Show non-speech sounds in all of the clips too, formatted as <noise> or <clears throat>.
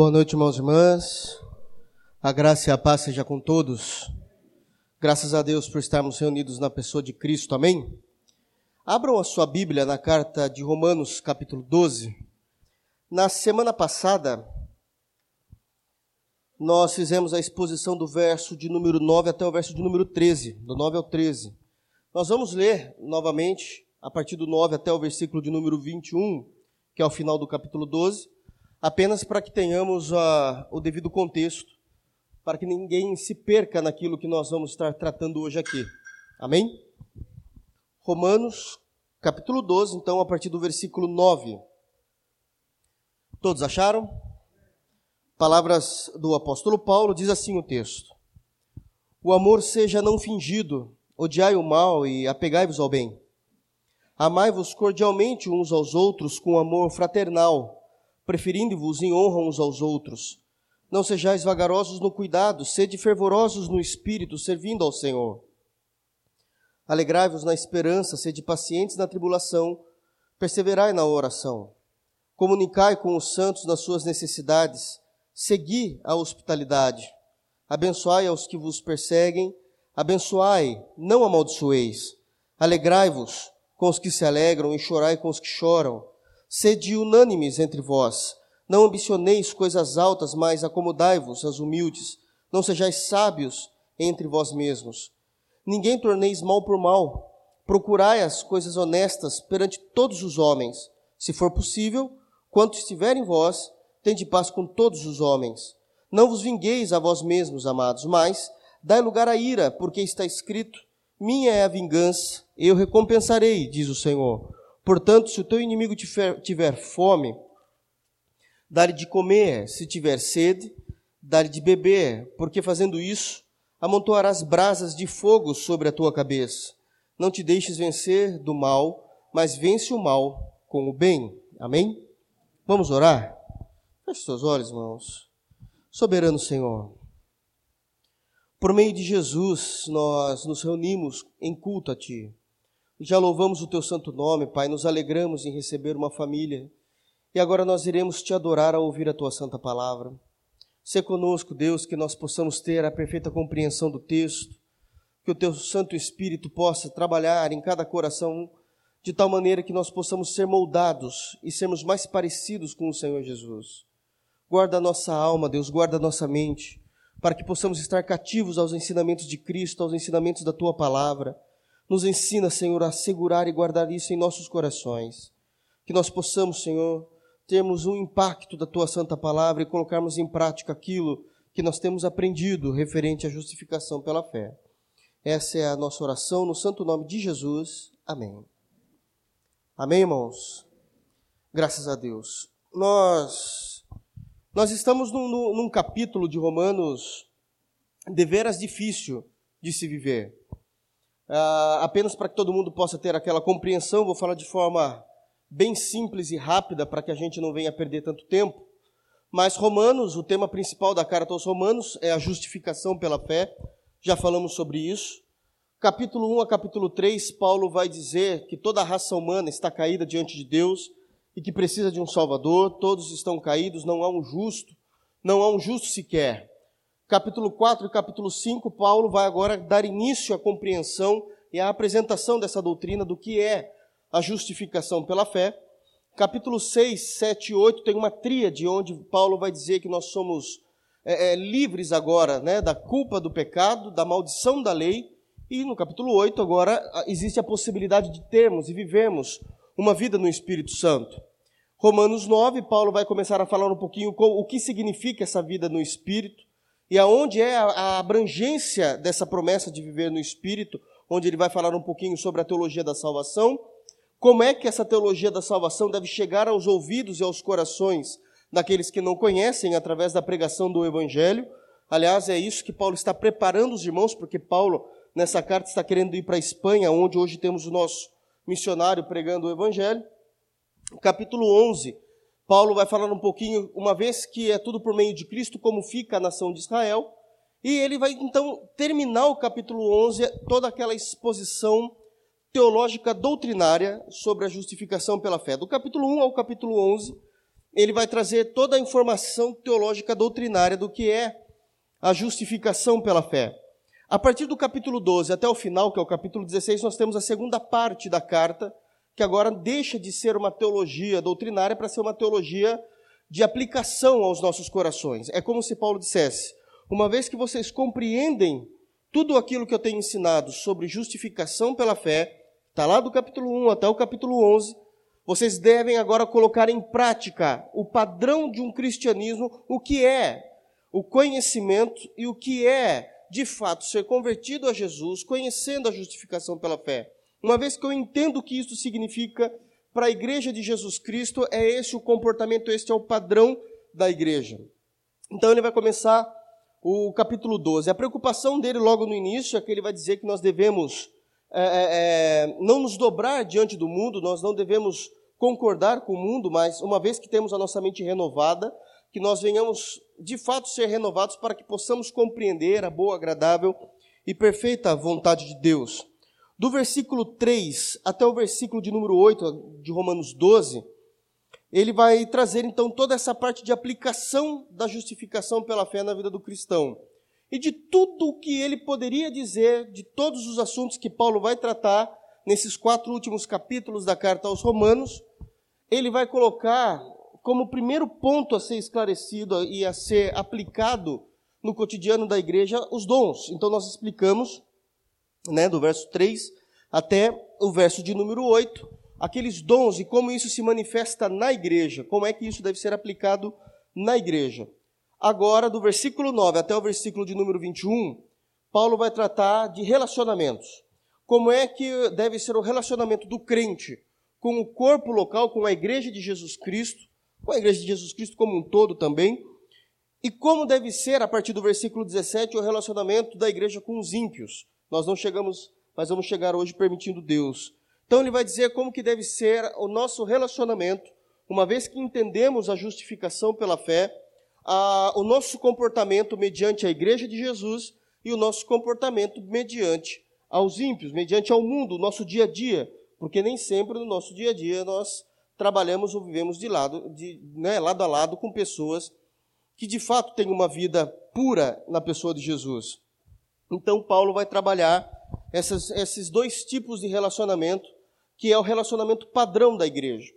Boa noite, irmãos e irmãs. A graça e a paz seja com todos. Graças a Deus por estarmos reunidos na pessoa de Cristo. Amém? Abram a sua Bíblia na carta de Romanos, capítulo 12. Na semana passada, nós fizemos a exposição do verso de número 9 até o verso de número 13, do 9 ao 13. Nós vamos ler novamente, a partir do 9 até o versículo de número 21, que é o final do capítulo 12 apenas para que tenhamos uh, o devido contexto, para que ninguém se perca naquilo que nós vamos estar tratando hoje aqui. Amém? Romanos, capítulo 12, então, a partir do versículo 9. Todos acharam? Palavras do apóstolo Paulo, diz assim o texto: O amor seja não fingido, odiai o mal e apegai-vos ao bem. Amai-vos cordialmente uns aos outros com amor fraternal preferindo-vos em honra uns aos outros. Não sejais vagarosos no cuidado, sede fervorosos no espírito, servindo ao Senhor. Alegrai-vos na esperança, sede pacientes na tribulação, perseverai na oração. Comunicai com os santos nas suas necessidades, segui a hospitalidade. Abençoai aos que vos perseguem, abençoai, não amaldiçoeis. Alegrai-vos com os que se alegram e chorai com os que choram. Sede unânimes entre vós. Não ambicioneis coisas altas, mas acomodai-vos às humildes. Não sejais sábios entre vós mesmos. Ninguém torneis mal por mal. Procurai as coisas honestas perante todos os homens. Se for possível, quanto estiver em vós, tende paz com todos os homens. Não vos vingueis a vós mesmos, amados, mas dai lugar à ira, porque está escrito: Minha é a vingança, eu recompensarei, diz o Senhor. Portanto, se o teu inimigo tiver fome, dá-lhe de comer, se tiver sede, dá-lhe de beber, porque fazendo isso, amontoarás brasas de fogo sobre a tua cabeça. Não te deixes vencer do mal, mas vence o mal com o bem. Amém? Vamos orar? Feche seus olhos, irmãos. Soberano Senhor, por meio de Jesus, nós nos reunimos em culto a Ti. Já louvamos o teu santo nome, Pai, nos alegramos em receber uma família. E agora nós iremos te adorar ao ouvir a tua santa palavra. Se conosco, Deus, que nós possamos ter a perfeita compreensão do texto, que o teu Santo Espírito possa trabalhar em cada coração de tal maneira que nós possamos ser moldados e sermos mais parecidos com o Senhor Jesus. Guarda a nossa alma, Deus, guarda a nossa mente, para que possamos estar cativos aos ensinamentos de Cristo, aos ensinamentos da tua palavra nos ensina, Senhor, a segurar e guardar isso em nossos corações. Que nós possamos, Senhor, termos um impacto da tua santa palavra e colocarmos em prática aquilo que nós temos aprendido referente à justificação pela fé. Essa é a nossa oração no santo nome de Jesus. Amém. Amém, irmãos? Graças a Deus. Nós, nós estamos num, num capítulo de Romanos deveras difícil de se viver. Uh, apenas para que todo mundo possa ter aquela compreensão, vou falar de forma bem simples e rápida para que a gente não venha perder tanto tempo. Mas Romanos, o tema principal da carta aos Romanos é a justificação pela fé. Já falamos sobre isso. Capítulo 1 a capítulo 3, Paulo vai dizer que toda a raça humana está caída diante de Deus e que precisa de um Salvador. Todos estão caídos, não há um justo, não há um justo sequer capítulo 4 e capítulo 5, Paulo vai agora dar início à compreensão e à apresentação dessa doutrina do que é a justificação pela fé. Capítulo 6, 7 e 8 tem uma tríade onde Paulo vai dizer que nós somos é, é, livres agora né, da culpa do pecado, da maldição da lei. E no capítulo 8 agora existe a possibilidade de termos e vivermos uma vida no Espírito Santo. Romanos 9, Paulo vai começar a falar um pouquinho o que significa essa vida no Espírito e aonde é a abrangência dessa promessa de viver no Espírito, onde ele vai falar um pouquinho sobre a teologia da salvação, como é que essa teologia da salvação deve chegar aos ouvidos e aos corações daqueles que não conhecem através da pregação do Evangelho. Aliás, é isso que Paulo está preparando os irmãos, porque Paulo, nessa carta, está querendo ir para a Espanha, onde hoje temos o nosso missionário pregando o Evangelho. Capítulo 11 Paulo vai falar um pouquinho, uma vez que é tudo por meio de Cristo, como fica a nação de Israel. E ele vai então terminar o capítulo 11, toda aquela exposição teológica doutrinária sobre a justificação pela fé. Do capítulo 1 ao capítulo 11, ele vai trazer toda a informação teológica doutrinária do que é a justificação pela fé. A partir do capítulo 12 até o final, que é o capítulo 16, nós temos a segunda parte da carta, que agora deixa de ser uma teologia doutrinária para ser uma teologia de aplicação aos nossos corações. É como se Paulo dissesse: uma vez que vocês compreendem tudo aquilo que eu tenho ensinado sobre justificação pela fé, está lá do capítulo 1 até o capítulo 11, vocês devem agora colocar em prática o padrão de um cristianismo, o que é o conhecimento e o que é, de fato, ser convertido a Jesus, conhecendo a justificação pela fé. Uma vez que eu entendo o que isso significa para a igreja de Jesus Cristo, é esse o comportamento, este é o padrão da igreja. Então ele vai começar o capítulo 12. A preocupação dele logo no início é que ele vai dizer que nós devemos é, é, é, não nos dobrar diante do mundo, nós não devemos concordar com o mundo, mas uma vez que temos a nossa mente renovada, que nós venhamos de fato ser renovados para que possamos compreender a boa, agradável e perfeita vontade de Deus. Do versículo 3 até o versículo de número 8 de Romanos 12, ele vai trazer então toda essa parte de aplicação da justificação pela fé na vida do cristão. E de tudo o que ele poderia dizer, de todos os assuntos que Paulo vai tratar nesses quatro últimos capítulos da carta aos Romanos, ele vai colocar como primeiro ponto a ser esclarecido e a ser aplicado no cotidiano da igreja os dons. Então nós explicamos, né, do verso 3 até o verso de número 8, aqueles dons e como isso se manifesta na igreja, como é que isso deve ser aplicado na igreja. Agora, do versículo 9 até o versículo de número 21, Paulo vai tratar de relacionamentos. Como é que deve ser o relacionamento do crente com o corpo local, com a igreja de Jesus Cristo, com a igreja de Jesus Cristo como um todo também, e como deve ser, a partir do versículo 17, o relacionamento da igreja com os ímpios. Nós não chegamos, mas vamos chegar hoje permitindo Deus. Então ele vai dizer como que deve ser o nosso relacionamento, uma vez que entendemos a justificação pela fé, a, o nosso comportamento mediante a igreja de Jesus e o nosso comportamento mediante aos ímpios, mediante ao mundo, o nosso dia a dia, porque nem sempre no nosso dia a dia nós trabalhamos ou vivemos de lado, de, né, lado a lado com pessoas que de fato têm uma vida pura na pessoa de Jesus. Então, Paulo vai trabalhar essas, esses dois tipos de relacionamento, que é o relacionamento padrão da igreja.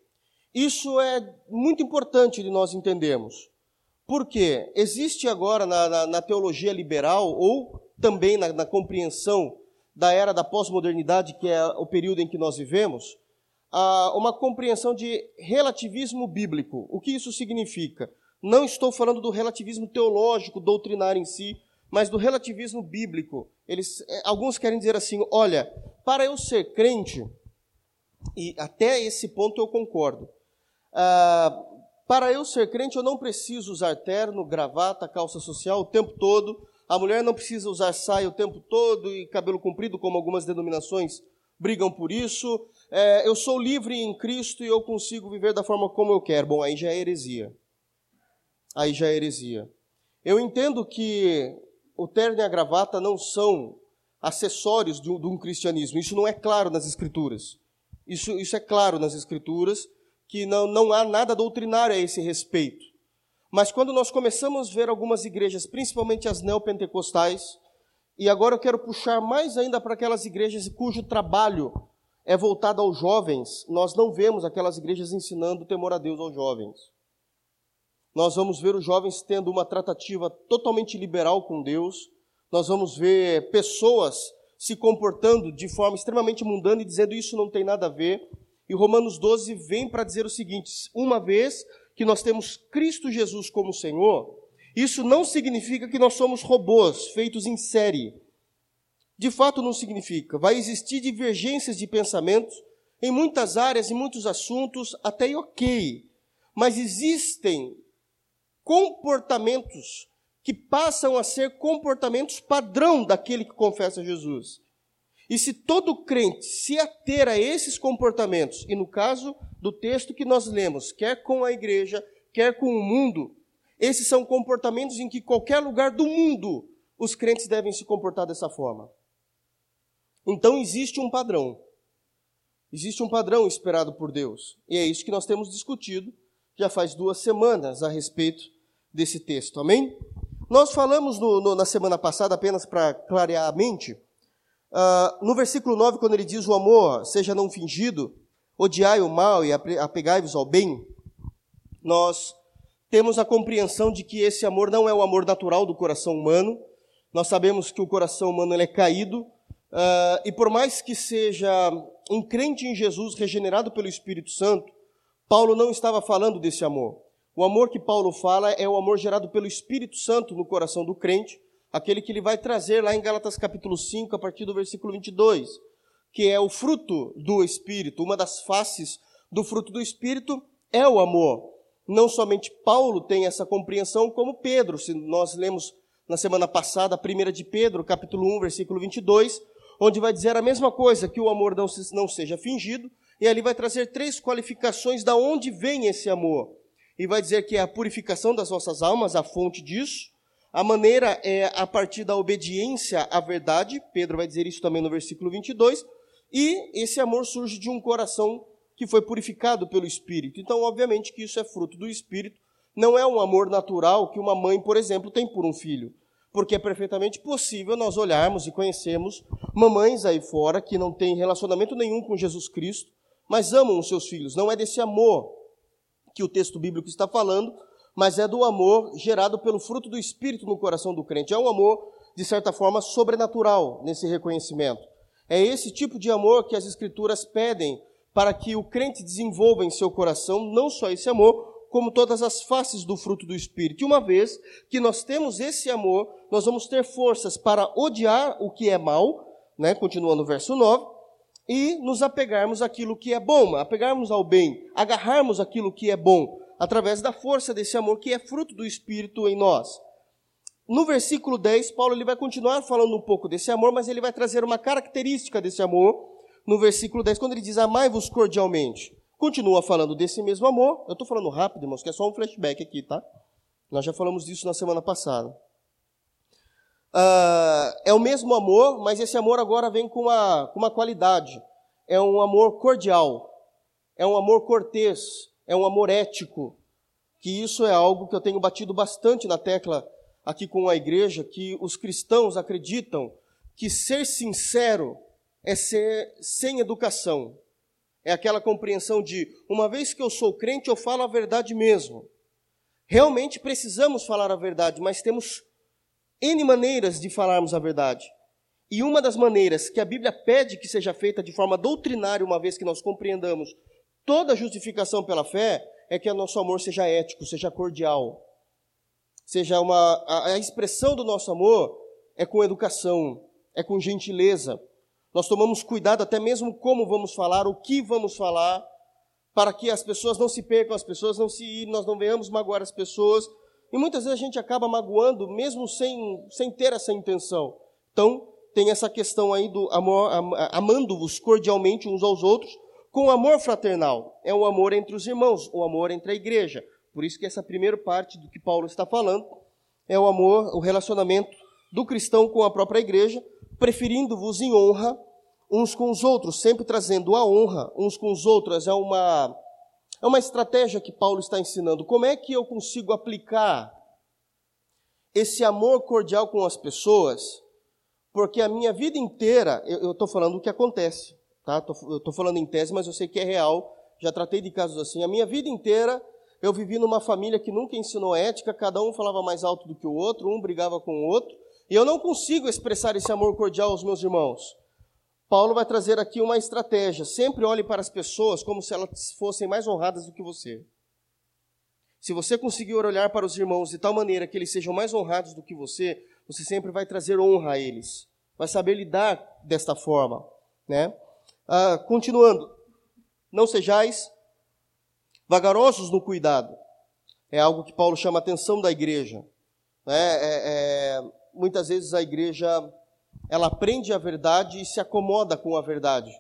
Isso é muito importante de nós entendermos. Porque existe agora na, na, na teologia liberal, ou também na, na compreensão da era da pós-modernidade, que é o período em que nós vivemos, uma compreensão de relativismo bíblico. O que isso significa? Não estou falando do relativismo teológico, doutrinário em si, mas do relativismo bíblico. Eles, é, alguns querem dizer assim: olha, para eu ser crente, e até esse ponto eu concordo, ah, para eu ser crente eu não preciso usar terno, gravata, calça social o tempo todo, a mulher não precisa usar saia o tempo todo e cabelo comprido, como algumas denominações brigam por isso. É, eu sou livre em Cristo e eu consigo viver da forma como eu quero. Bom, aí já é heresia. Aí já é heresia. Eu entendo que o terno e a gravata não são acessórios de um, cristianismo. Isso não é claro nas Escrituras. Isso, isso é claro nas Escrituras, que não, não há nada doutrinário a esse respeito. Mas quando nós começamos a ver algumas igrejas, principalmente as neopentecostais, e agora eu quero puxar mais ainda para aquelas igrejas cujo trabalho é voltado aos jovens, nós não vemos aquelas igrejas ensinando o temor a Deus aos jovens. Nós vamos ver os jovens tendo uma tratativa totalmente liberal com Deus, nós vamos ver pessoas se comportando de forma extremamente mundana e dizendo isso não tem nada a ver. E Romanos 12 vem para dizer o seguinte: uma vez que nós temos Cristo Jesus como Senhor, isso não significa que nós somos robôs feitos em série. De fato, não significa. Vai existir divergências de pensamentos em muitas áreas, em muitos assuntos, até ok. Mas existem comportamentos que passam a ser comportamentos padrão daquele que confessa Jesus. E se todo crente se ater a esses comportamentos, e no caso do texto que nós lemos, quer com a igreja, quer com o mundo, esses são comportamentos em que qualquer lugar do mundo os crentes devem se comportar dessa forma. Então existe um padrão. Existe um padrão esperado por Deus. E é isso que nós temos discutido já faz duas semanas a respeito desse texto, amém? Nós falamos no, no, na semana passada, apenas para clarear a mente, uh, no versículo 9, quando ele diz: O amor seja não fingido, odiai o mal e apegai-vos ao bem, nós temos a compreensão de que esse amor não é o amor natural do coração humano. Nós sabemos que o coração humano é caído, uh, e por mais que seja um crente em Jesus regenerado pelo Espírito Santo, Paulo não estava falando desse amor. O amor que Paulo fala é o amor gerado pelo Espírito Santo no coração do crente, aquele que ele vai trazer lá em Gálatas capítulo 5, a partir do versículo 22, que é o fruto do Espírito, uma das faces do fruto do Espírito é o amor. Não somente Paulo tem essa compreensão, como Pedro. Se nós lemos na semana passada, a primeira de Pedro, capítulo 1, versículo 22, onde vai dizer a mesma coisa, que o amor não, não seja fingido, e ali vai trazer três qualificações da onde vem esse amor. E vai dizer que é a purificação das nossas almas, a fonte disso. A maneira é a partir da obediência à verdade, Pedro vai dizer isso também no versículo 22, e esse amor surge de um coração que foi purificado pelo Espírito. Então, obviamente que isso é fruto do Espírito, não é um amor natural que uma mãe, por exemplo, tem por um filho. Porque é perfeitamente possível nós olharmos e conhecermos mamães aí fora que não têm relacionamento nenhum com Jesus Cristo, mas amam os seus filhos. Não é desse amor que o texto bíblico está falando, mas é do amor gerado pelo fruto do Espírito no coração do crente. É um amor, de certa forma, sobrenatural nesse reconhecimento. É esse tipo de amor que as Escrituras pedem para que o crente desenvolva em seu coração não só esse amor, como todas as faces do fruto do Espírito. E uma vez que nós temos esse amor, nós vamos ter forças para odiar o que é mal, né, continuando no verso 9, e nos apegarmos àquilo que é bom, apegarmos ao bem, agarrarmos aquilo que é bom, através da força desse amor que é fruto do Espírito em nós. No versículo 10, Paulo ele vai continuar falando um pouco desse amor, mas ele vai trazer uma característica desse amor no versículo 10, quando ele diz amai-vos cordialmente. Continua falando desse mesmo amor. Eu estou falando rápido, irmãos, que é só um flashback aqui, tá? Nós já falamos disso na semana passada. Uh, é o mesmo amor, mas esse amor agora vem com uma, com uma qualidade. É um amor cordial, é um amor cortês, é um amor ético. Que isso é algo que eu tenho batido bastante na tecla aqui com a igreja, que os cristãos acreditam que ser sincero é ser sem educação. É aquela compreensão de, uma vez que eu sou crente, eu falo a verdade mesmo. Realmente precisamos falar a verdade, mas temos N maneiras de falarmos a verdade. E uma das maneiras que a Bíblia pede que seja feita de forma doutrinária, uma vez que nós compreendamos toda a justificação pela fé, é que o nosso amor seja ético, seja cordial. Seja uma. A, a expressão do nosso amor é com educação, é com gentileza, nós tomamos cuidado até mesmo como vamos falar, o que vamos falar, para que as pessoas não se percam, as pessoas não se nós não venhamos magoar as pessoas. E muitas vezes a gente acaba magoando, mesmo sem, sem ter essa intenção. Então, tem essa questão aí do amor, amando-vos cordialmente uns aos outros, com amor fraternal. É o amor entre os irmãos, o amor entre a igreja. Por isso que essa primeira parte do que Paulo está falando é o amor, o relacionamento do cristão com a própria igreja, preferindo-vos em honra uns com os outros, sempre trazendo a honra uns com os outros. É uma, é uma estratégia que Paulo está ensinando. Como é que eu consigo aplicar esse amor cordial com as pessoas? Porque a minha vida inteira, eu estou falando o que acontece, tá? Tô, eu estou falando em tese, mas eu sei que é real. Já tratei de casos assim. A minha vida inteira eu vivi numa família que nunca ensinou ética, cada um falava mais alto do que o outro, um brigava com o outro. E eu não consigo expressar esse amor cordial aos meus irmãos. Paulo vai trazer aqui uma estratégia. Sempre olhe para as pessoas como se elas fossem mais honradas do que você. Se você conseguir olhar para os irmãos de tal maneira que eles sejam mais honrados do que você, você sempre vai trazer honra a eles. Vai saber lidar desta forma. Né? Ah, continuando. Não sejais vagarosos no cuidado. É algo que Paulo chama a atenção da igreja. Né? É, é, muitas vezes a igreja ela aprende a verdade e se acomoda com a verdade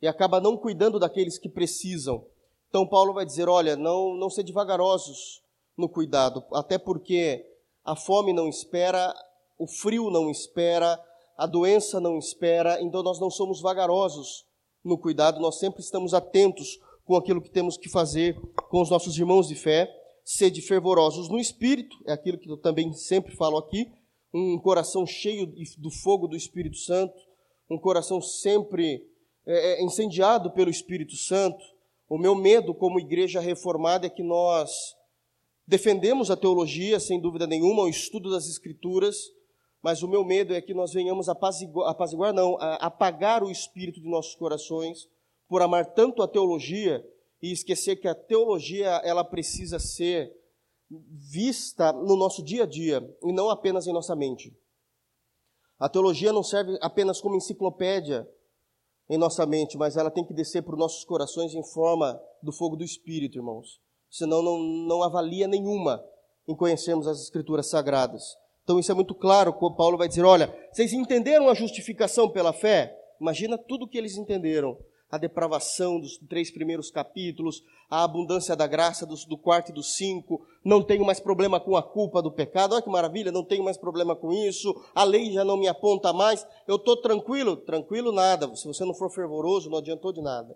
e acaba não cuidando daqueles que precisam. Então Paulo vai dizer, olha, não não sede vagarosos no cuidado, até porque a fome não espera, o frio não espera, a doença não espera, então nós não somos vagarosos no cuidado, nós sempre estamos atentos com aquilo que temos que fazer com os nossos irmãos de fé. Sede fervorosos no espírito, é aquilo que eu também sempre falo aqui, um coração cheio do fogo do Espírito Santo, um coração sempre é, é, incendiado pelo Espírito Santo. O meu medo como igreja reformada é que nós defendemos a teologia, sem dúvida nenhuma, o estudo das Escrituras, mas o meu medo é que nós venhamos apaziguar, apaziguar não, apagar o espírito de nossos corações por amar tanto a teologia e esquecer que a teologia ela precisa ser vista no nosso dia a dia e não apenas em nossa mente. A teologia não serve apenas como enciclopédia em nossa mente, mas ela tem que descer para os nossos corações em forma do fogo do Espírito, irmãos. Senão não, não avalia nenhuma em conhecermos as Escrituras Sagradas. Então isso é muito claro, Paulo vai dizer, olha, vocês entenderam a justificação pela fé? Imagina tudo que eles entenderam a depravação dos três primeiros capítulos, a abundância da graça dos, do quarto e do cinco, não tenho mais problema com a culpa do pecado, olha que maravilha, não tenho mais problema com isso, a lei já não me aponta mais, eu estou tranquilo? Tranquilo nada, se você não for fervoroso, não adiantou de nada.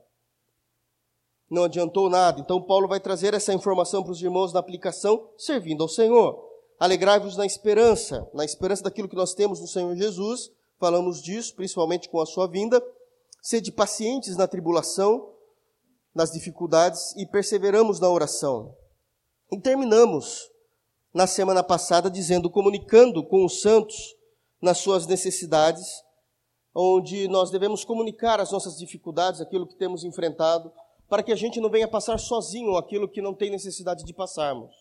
Não adiantou nada. Então Paulo vai trazer essa informação para os irmãos na aplicação, servindo ao Senhor. Alegrai-vos na esperança, na esperança daquilo que nós temos no Senhor Jesus, falamos disso, principalmente com a sua vinda, Sede pacientes na tribulação, nas dificuldades e perseveramos na oração. E terminamos na semana passada dizendo, comunicando com os santos nas suas necessidades, onde nós devemos comunicar as nossas dificuldades, aquilo que temos enfrentado, para que a gente não venha passar sozinho aquilo que não tem necessidade de passarmos.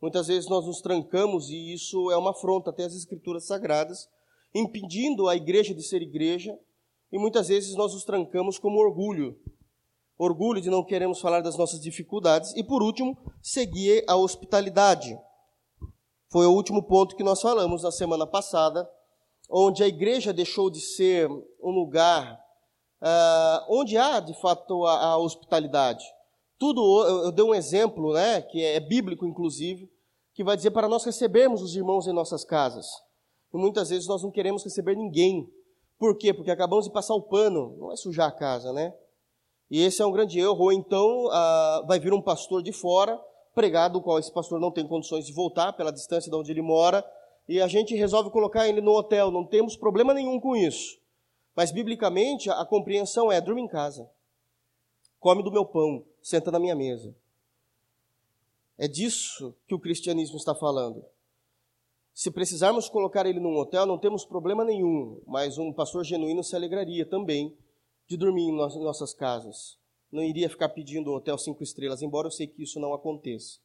Muitas vezes nós nos trancamos e isso é uma afronta até as escrituras sagradas, impedindo a igreja de ser igreja, e muitas vezes nós nos trancamos como orgulho. Orgulho de não queremos falar das nossas dificuldades. E por último, seguir a hospitalidade. Foi o último ponto que nós falamos na semana passada, onde a igreja deixou de ser um lugar uh, onde há de fato a, a, hospitalidade. Tudo, eu, eu dei um exemplo, né, que é bíblico inclusive, que vai dizer para nós recebermos os irmãos em nossas casas. E muitas vezes nós não queremos receber ninguém por quê? Porque acabamos de passar o pano, não é sujar a casa, né? E esse é um grande erro. Ou então ah, vai vir um pastor de fora, pregado, qual esse pastor não tem condições de voltar pela distância de onde ele mora, e a gente resolve colocar ele no hotel. Não temos problema nenhum com isso. Mas, biblicamente, a compreensão é: durma em casa, come do meu pão, senta na minha mesa. É disso que o cristianismo está falando. Se precisarmos colocar ele num hotel, não temos problema nenhum, mas um pastor genuíno se alegraria também de dormir em nossas casas. Não iria ficar pedindo hotel cinco estrelas, embora eu sei que isso não aconteça.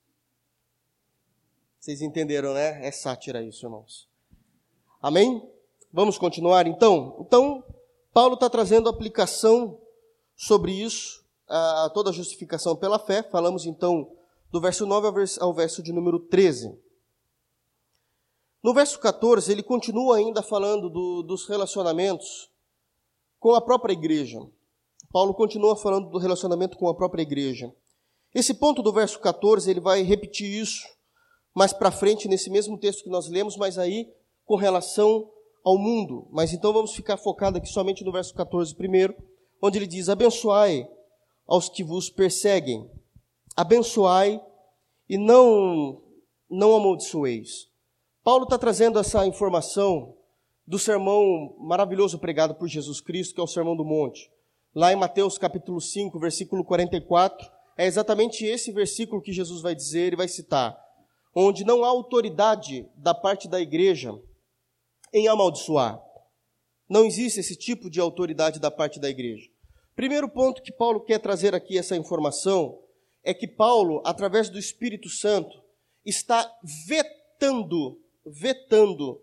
Vocês entenderam, né? É sátira isso, irmãos. Amém? Vamos continuar então? Então, Paulo está trazendo aplicação sobre isso, a toda a justificação pela fé. Falamos então do verso 9 ao verso de número 13. No verso 14, ele continua ainda falando do, dos relacionamentos com a própria igreja. Paulo continua falando do relacionamento com a própria igreja. Esse ponto do verso 14, ele vai repetir isso mais para frente nesse mesmo texto que nós lemos, mas aí com relação ao mundo. Mas então vamos ficar focado aqui somente no verso 14 primeiro, onde ele diz: Abençoai aos que vos perseguem, abençoai e não não amaldiçoeis. Paulo está trazendo essa informação do sermão maravilhoso pregado por Jesus Cristo, que é o Sermão do Monte. Lá em Mateus capítulo 5, versículo 44, é exatamente esse versículo que Jesus vai dizer e vai citar, onde não há autoridade da parte da igreja em amaldiçoar. Não existe esse tipo de autoridade da parte da igreja. Primeiro ponto que Paulo quer trazer aqui essa informação é que Paulo, através do Espírito Santo, está vetando vetando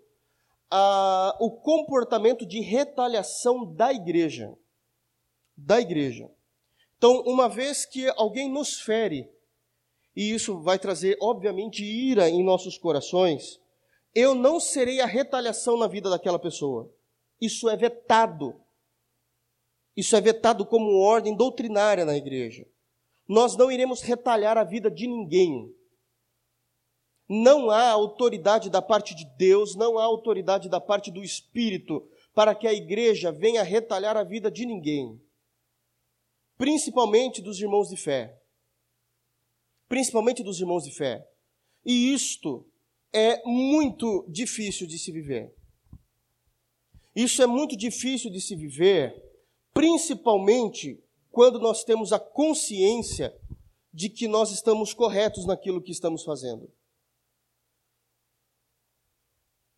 ah, o comportamento de retaliação da igreja. Da igreja. Então, uma vez que alguém nos fere, e isso vai trazer, obviamente, ira em nossos corações, eu não serei a retaliação na vida daquela pessoa. Isso é vetado. Isso é vetado como ordem doutrinária na igreja. Nós não iremos retalhar a vida de ninguém. Não há autoridade da parte de Deus, não há autoridade da parte do Espírito para que a igreja venha retalhar a vida de ninguém. principalmente dos irmãos de fé. Principalmente dos irmãos de fé. E isto é muito difícil de se viver. Isso é muito difícil de se viver, principalmente quando nós temos a consciência de que nós estamos corretos naquilo que estamos fazendo.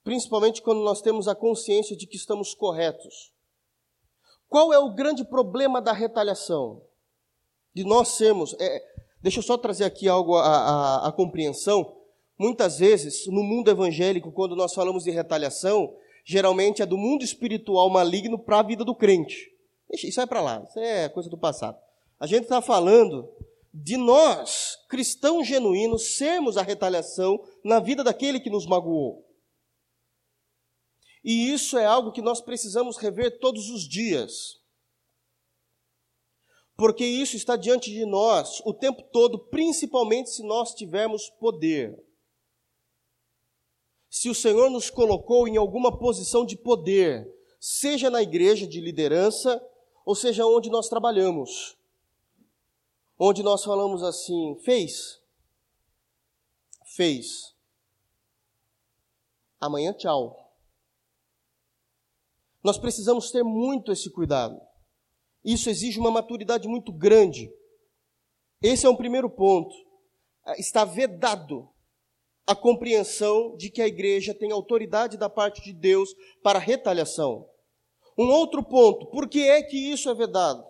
Principalmente quando nós temos a consciência de que estamos corretos. Qual é o grande problema da retaliação? De nós sermos. É, deixa eu só trazer aqui algo à, compreensão. Muitas vezes, no mundo evangélico, quando nós falamos de retaliação, geralmente é do mundo espiritual maligno para a vida do crente. Isso vai para lá, isso é coisa do passado. A gente está falando de nós, cristãos genuínos, sermos a retaliação na vida daquele que nos magoou. E isso é algo que nós precisamos rever todos os dias. Porque isso está diante de nós o tempo todo, principalmente se nós tivermos poder. Se o Senhor nos colocou em alguma posição de poder, seja na igreja de liderança, ou seja onde nós trabalhamos onde nós falamos assim: fez, fez, amanhã tchau. Nós precisamos ter muito esse cuidado. Isso exige uma maturidade muito grande. Esse é um primeiro ponto. Está vedado a compreensão de que a igreja tem autoridade da parte de Deus para retaliação. Um outro ponto, por que é que isso é vedado?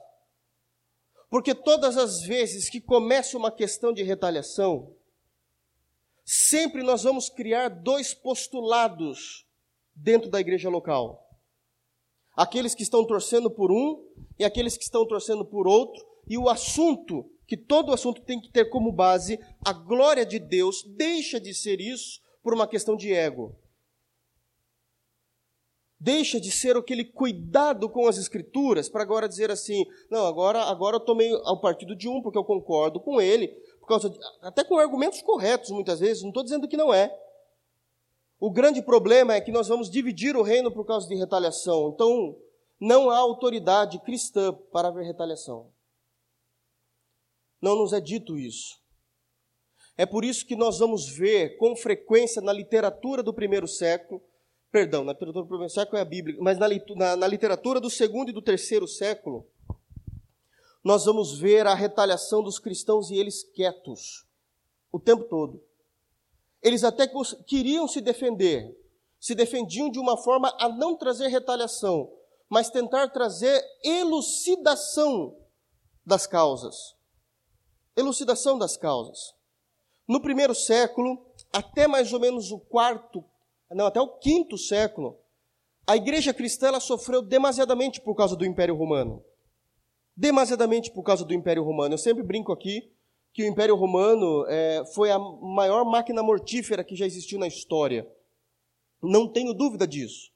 Porque todas as vezes que começa uma questão de retaliação, sempre nós vamos criar dois postulados dentro da igreja local. Aqueles que estão torcendo por um e aqueles que estão torcendo por outro, e o assunto, que todo assunto tem que ter como base a glória de Deus, deixa de ser isso por uma questão de ego deixa de ser aquele cuidado com as escrituras para agora dizer assim, não, agora, agora eu tomei ao partido de um porque eu concordo com ele, por causa de, até com argumentos corretos muitas vezes, não estou dizendo que não é. O grande problema é que nós vamos dividir o reino por causa de retaliação. Então, não há autoridade cristã para haver retaliação. Não nos é dito isso. É por isso que nós vamos ver com frequência na literatura do primeiro século perdão, na literatura do primeiro século é a Bíblia, mas na, na, na literatura do segundo e do terceiro século, nós vamos ver a retaliação dos cristãos e eles quietos o tempo todo. Eles até queriam se defender, se defendiam de uma forma a não trazer retaliação, mas tentar trazer elucidação das causas. Elucidação das causas. No primeiro século, até mais ou menos o quarto, não, até o quinto século, a igreja cristã sofreu demasiadamente por causa do Império Romano. Demasiadamente por causa do Império Romano. Eu sempre brinco aqui que o Império Romano é, foi a maior máquina mortífera que já existiu na história. Não tenho dúvida disso.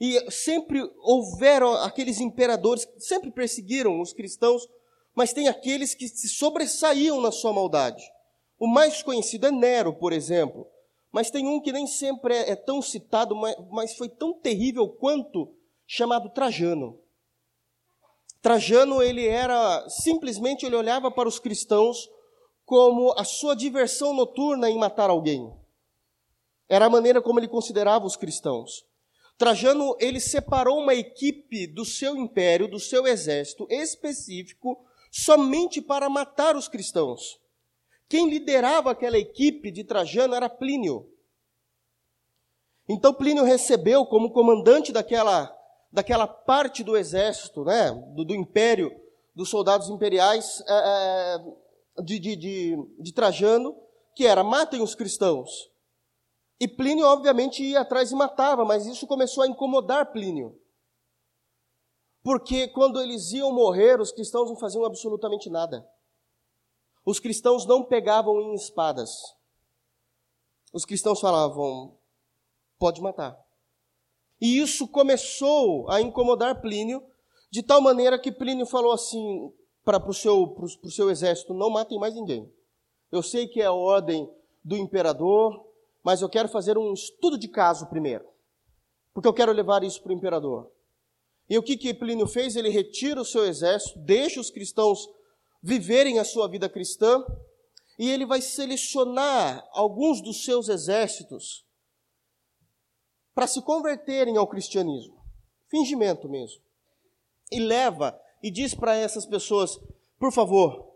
E sempre houveram aqueles imperadores que sempre perseguiram os cristãos, mas tem aqueles que se sobressaíam na sua maldade. O mais conhecido é Nero, por exemplo. Mas tem um que nem sempre é, é tão citado, mas, mas foi tão terrível quanto, chamado Trajano. Trajano, ele era, simplesmente ele olhava para os cristãos como a sua diversão noturna em matar alguém. Era a maneira como ele considerava os cristãos. Trajano, ele separou uma equipe do seu império, do seu exército específico, somente para matar os cristãos. Quem liderava aquela equipe de Trajano era Plínio. Então Plínio recebeu como comandante daquela, daquela parte do exército, né, do, do império, dos soldados imperiais é, é, de, de, de, de Trajano, que era matem os cristãos. E Plínio, obviamente, ia atrás e matava, mas isso começou a incomodar Plínio. Porque quando eles iam morrer, os cristãos não faziam absolutamente nada. Os cristãos não pegavam em espadas. Os cristãos falavam: pode matar. E isso começou a incomodar Plínio, de tal maneira que Plínio falou assim para o seu, seu exército: não matem mais ninguém. Eu sei que é a ordem do imperador, mas eu quero fazer um estudo de caso primeiro, porque eu quero levar isso para o imperador. E o que, que Plínio fez? Ele retira o seu exército, deixa os cristãos viverem a sua vida cristã, e ele vai selecionar alguns dos seus exércitos para se converterem ao cristianismo. Fingimento mesmo. E leva e diz para essas pessoas: por favor,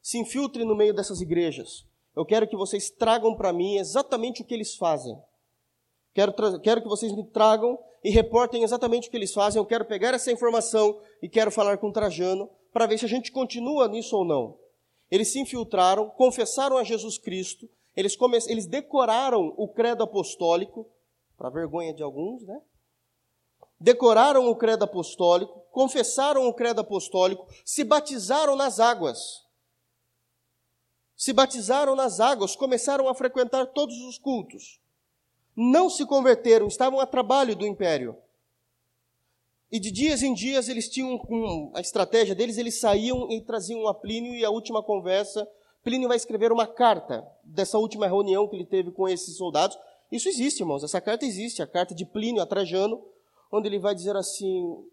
se infiltre no meio dessas igrejas. Eu quero que vocês tragam para mim exatamente o que eles fazem. Quero, quero que vocês me tragam e reportem exatamente o que eles fazem. Eu quero pegar essa informação e quero falar com Trajano para ver se a gente continua nisso ou não. Eles se infiltraram, confessaram a Jesus Cristo, eles, eles decoraram o credo apostólico, para vergonha de alguns, né? Decoraram o credo apostólico, confessaram o credo apostólico, se batizaram nas águas. Se batizaram nas águas, começaram a frequentar todos os cultos. Não se converteram, estavam a trabalho do império. E de dias em dias eles tinham um, a estratégia deles, eles saíam e traziam a Plínio e a última conversa. Plínio vai escrever uma carta dessa última reunião que ele teve com esses soldados. Isso existe, irmãos, essa carta existe, a carta de Plínio a Trajano, onde ele vai dizer assim: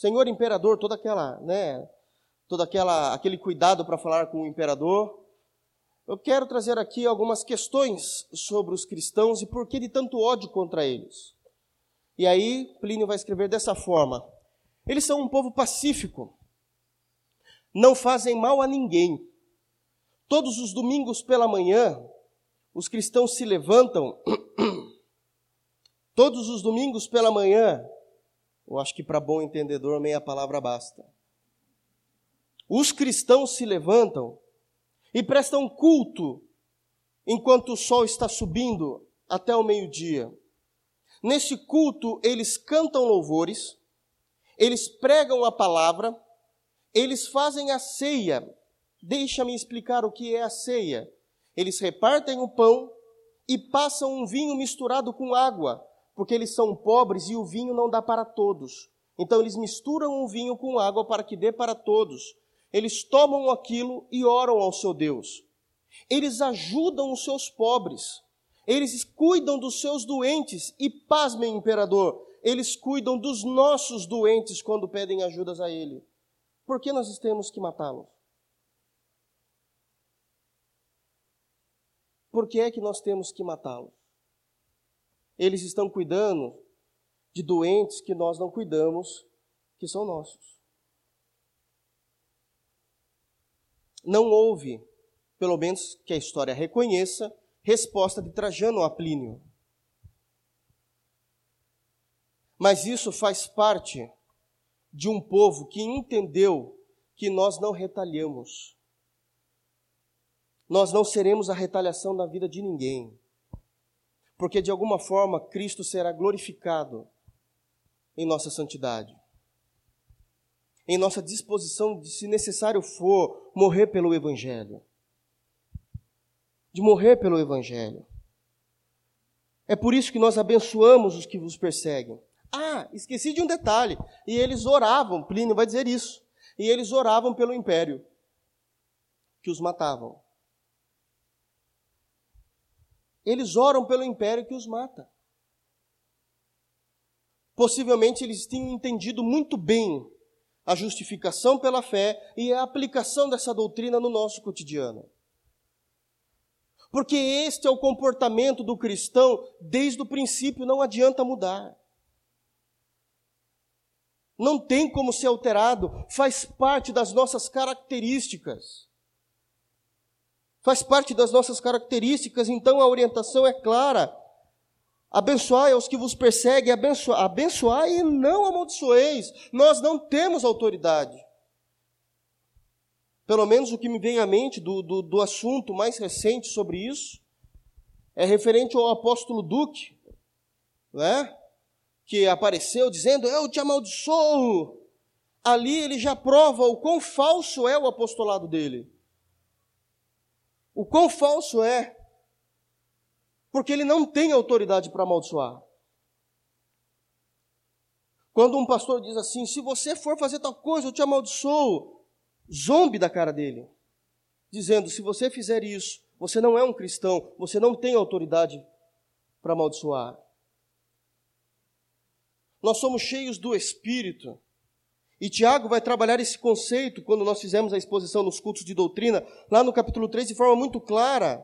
Senhor imperador, toda aquela, né, toda aquela aquele cuidado para falar com o imperador. Eu quero trazer aqui algumas questões sobre os cristãos e por que de tanto ódio contra eles. E aí Plínio vai escrever dessa forma: Eles são um povo pacífico, não fazem mal a ninguém. Todos os domingos pela manhã, os cristãos se levantam <clears throat> Todos os domingos pela manhã, eu acho que para bom entendedor meia palavra basta. Os cristãos se levantam e prestam culto enquanto o sol está subindo até o meio-dia. Nesse culto, eles cantam louvores, eles pregam a palavra, eles fazem a ceia. Deixa-me explicar o que é a ceia. Eles repartem o pão e passam um vinho misturado com água porque eles são pobres e o vinho não dá para todos. Então eles misturam o vinho com água para que dê para todos. Eles tomam aquilo e oram ao seu Deus. Eles ajudam os seus pobres. Eles cuidam dos seus doentes. E pasmem, imperador, eles cuidam dos nossos doentes quando pedem ajudas a ele. Por que nós temos que matá-los? Por que é que nós temos que matá-los? Eles estão cuidando de doentes que nós não cuidamos, que são nossos. Não houve, pelo menos que a história reconheça, resposta de Trajano a Plínio. Mas isso faz parte de um povo que entendeu que nós não retalhamos. Nós não seremos a retaliação na vida de ninguém porque de alguma forma Cristo será glorificado em nossa santidade, em nossa disposição de, se necessário for, morrer pelo Evangelho. De morrer pelo Evangelho. É por isso que nós abençoamos os que vos perseguem. Ah, esqueci de um detalhe. E eles oravam, Plínio vai dizer isso. E eles oravam pelo império que os matavam. Eles oram pelo império que os mata. Possivelmente eles tinham entendido muito bem a justificação pela fé e a aplicação dessa doutrina no nosso cotidiano. Porque este é o comportamento do cristão desde o princípio, não adianta mudar. Não tem como ser alterado, faz parte das nossas características faz parte das nossas características, então a orientação é clara. Abençoai aos que vos perseguem, abençoai, abençoai e não amaldiçoeis. Nós não temos autoridade. Pelo menos o que me vem à mente do, do, do assunto mais recente sobre isso é referente ao apóstolo Duque, né? que apareceu dizendo: Eu te amaldiçoo. Ali ele já prova o quão falso é o apostolado dele o quão falso é, porque ele não tem autoridade para amaldiçoar. Quando um pastor diz assim: se você for fazer tal coisa, eu te amaldiçoo, zombe da cara dele, dizendo: se você fizer isso, você não é um cristão, você não tem autoridade para amaldiçoar. nós somos cheios do Espírito. E Tiago vai trabalhar esse conceito quando nós fizemos a exposição nos cultos de doutrina, lá no capítulo 3, de forma muito clara.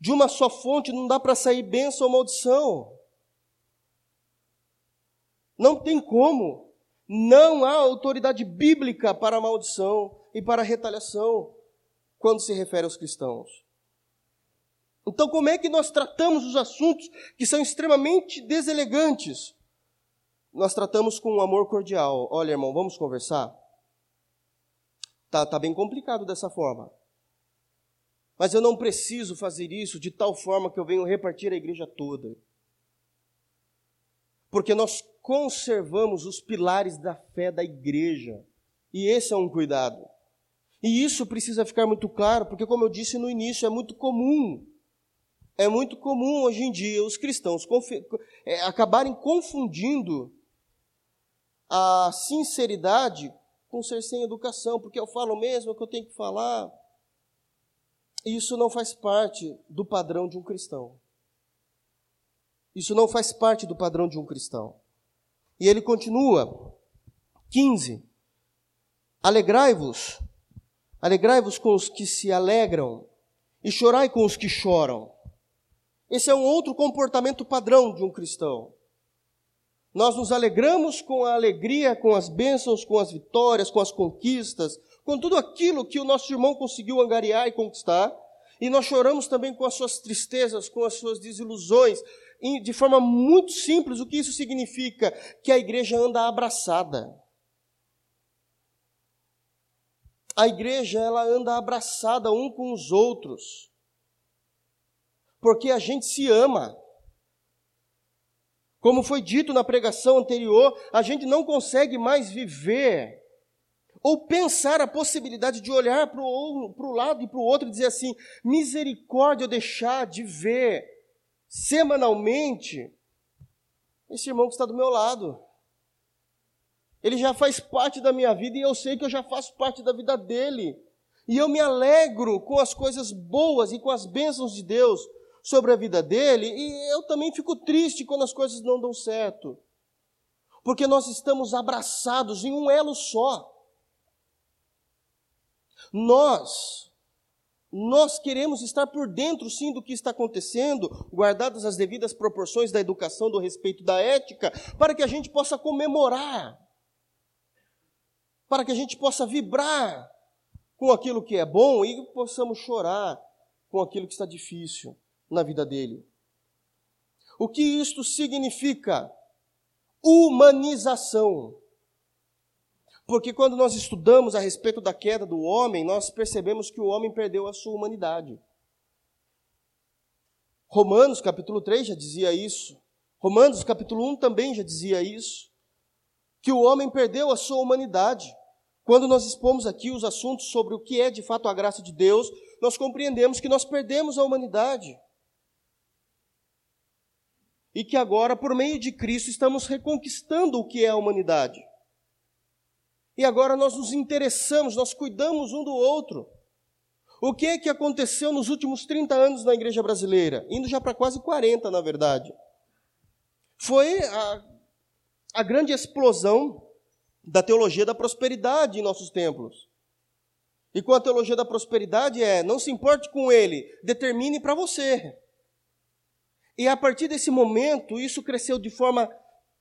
De uma só fonte não dá para sair bênção ou maldição. Não tem como. Não há autoridade bíblica para maldição e para retaliação quando se refere aos cristãos. Então, como é que nós tratamos os assuntos que são extremamente deselegantes? Nós tratamos com um amor cordial. Olha, irmão, vamos conversar? Tá, tá bem complicado dessa forma. Mas eu não preciso fazer isso de tal forma que eu venho repartir a igreja toda. Porque nós conservamos os pilares da fé da igreja. E esse é um cuidado. E isso precisa ficar muito claro, porque, como eu disse no início, é muito comum. É muito comum hoje em dia os cristãos é, acabarem confundindo a sinceridade com ser sem educação, porque eu falo mesmo o que eu tenho que falar. Isso não faz parte do padrão de um cristão. Isso não faz parte do padrão de um cristão. E ele continua, 15. Alegrai-vos, alegrai-vos com os que se alegram, e chorai com os que choram. Esse é um outro comportamento padrão de um cristão. Nós nos alegramos com a alegria, com as bênçãos, com as vitórias, com as conquistas, com tudo aquilo que o nosso irmão conseguiu angariar e conquistar. E nós choramos também com as suas tristezas, com as suas desilusões. E de forma muito simples, o que isso significa? Que a igreja anda abraçada. A igreja, ela anda abraçada um com os outros. Porque a gente se ama. Como foi dito na pregação anterior, a gente não consegue mais viver ou pensar a possibilidade de olhar para o lado e para o outro e dizer assim: misericórdia eu deixar de ver semanalmente esse irmão que está do meu lado. Ele já faz parte da minha vida e eu sei que eu já faço parte da vida dele. E eu me alegro com as coisas boas e com as bênçãos de Deus, sobre a vida dele, e eu também fico triste quando as coisas não dão certo. Porque nós estamos abraçados em um elo só. Nós, nós queremos estar por dentro sim do que está acontecendo, guardadas as devidas proporções da educação, do respeito, da ética, para que a gente possa comemorar, para que a gente possa vibrar com aquilo que é bom e possamos chorar com aquilo que está difícil na vida dele. O que isto significa? Humanização. Porque quando nós estudamos a respeito da queda do homem, nós percebemos que o homem perdeu a sua humanidade. Romanos capítulo 3 já dizia isso. Romanos capítulo 1 também já dizia isso. Que o homem perdeu a sua humanidade. Quando nós expomos aqui os assuntos sobre o que é de fato a graça de Deus, nós compreendemos que nós perdemos a humanidade e que agora, por meio de Cristo, estamos reconquistando o que é a humanidade. E agora nós nos interessamos, nós cuidamos um do outro. O que é que aconteceu nos últimos 30 anos na igreja brasileira? Indo já para quase 40, na verdade. Foi a, a grande explosão da teologia da prosperidade em nossos templos. E com a teologia da prosperidade é: não se importe com ele, determine para você. E a partir desse momento, isso cresceu de forma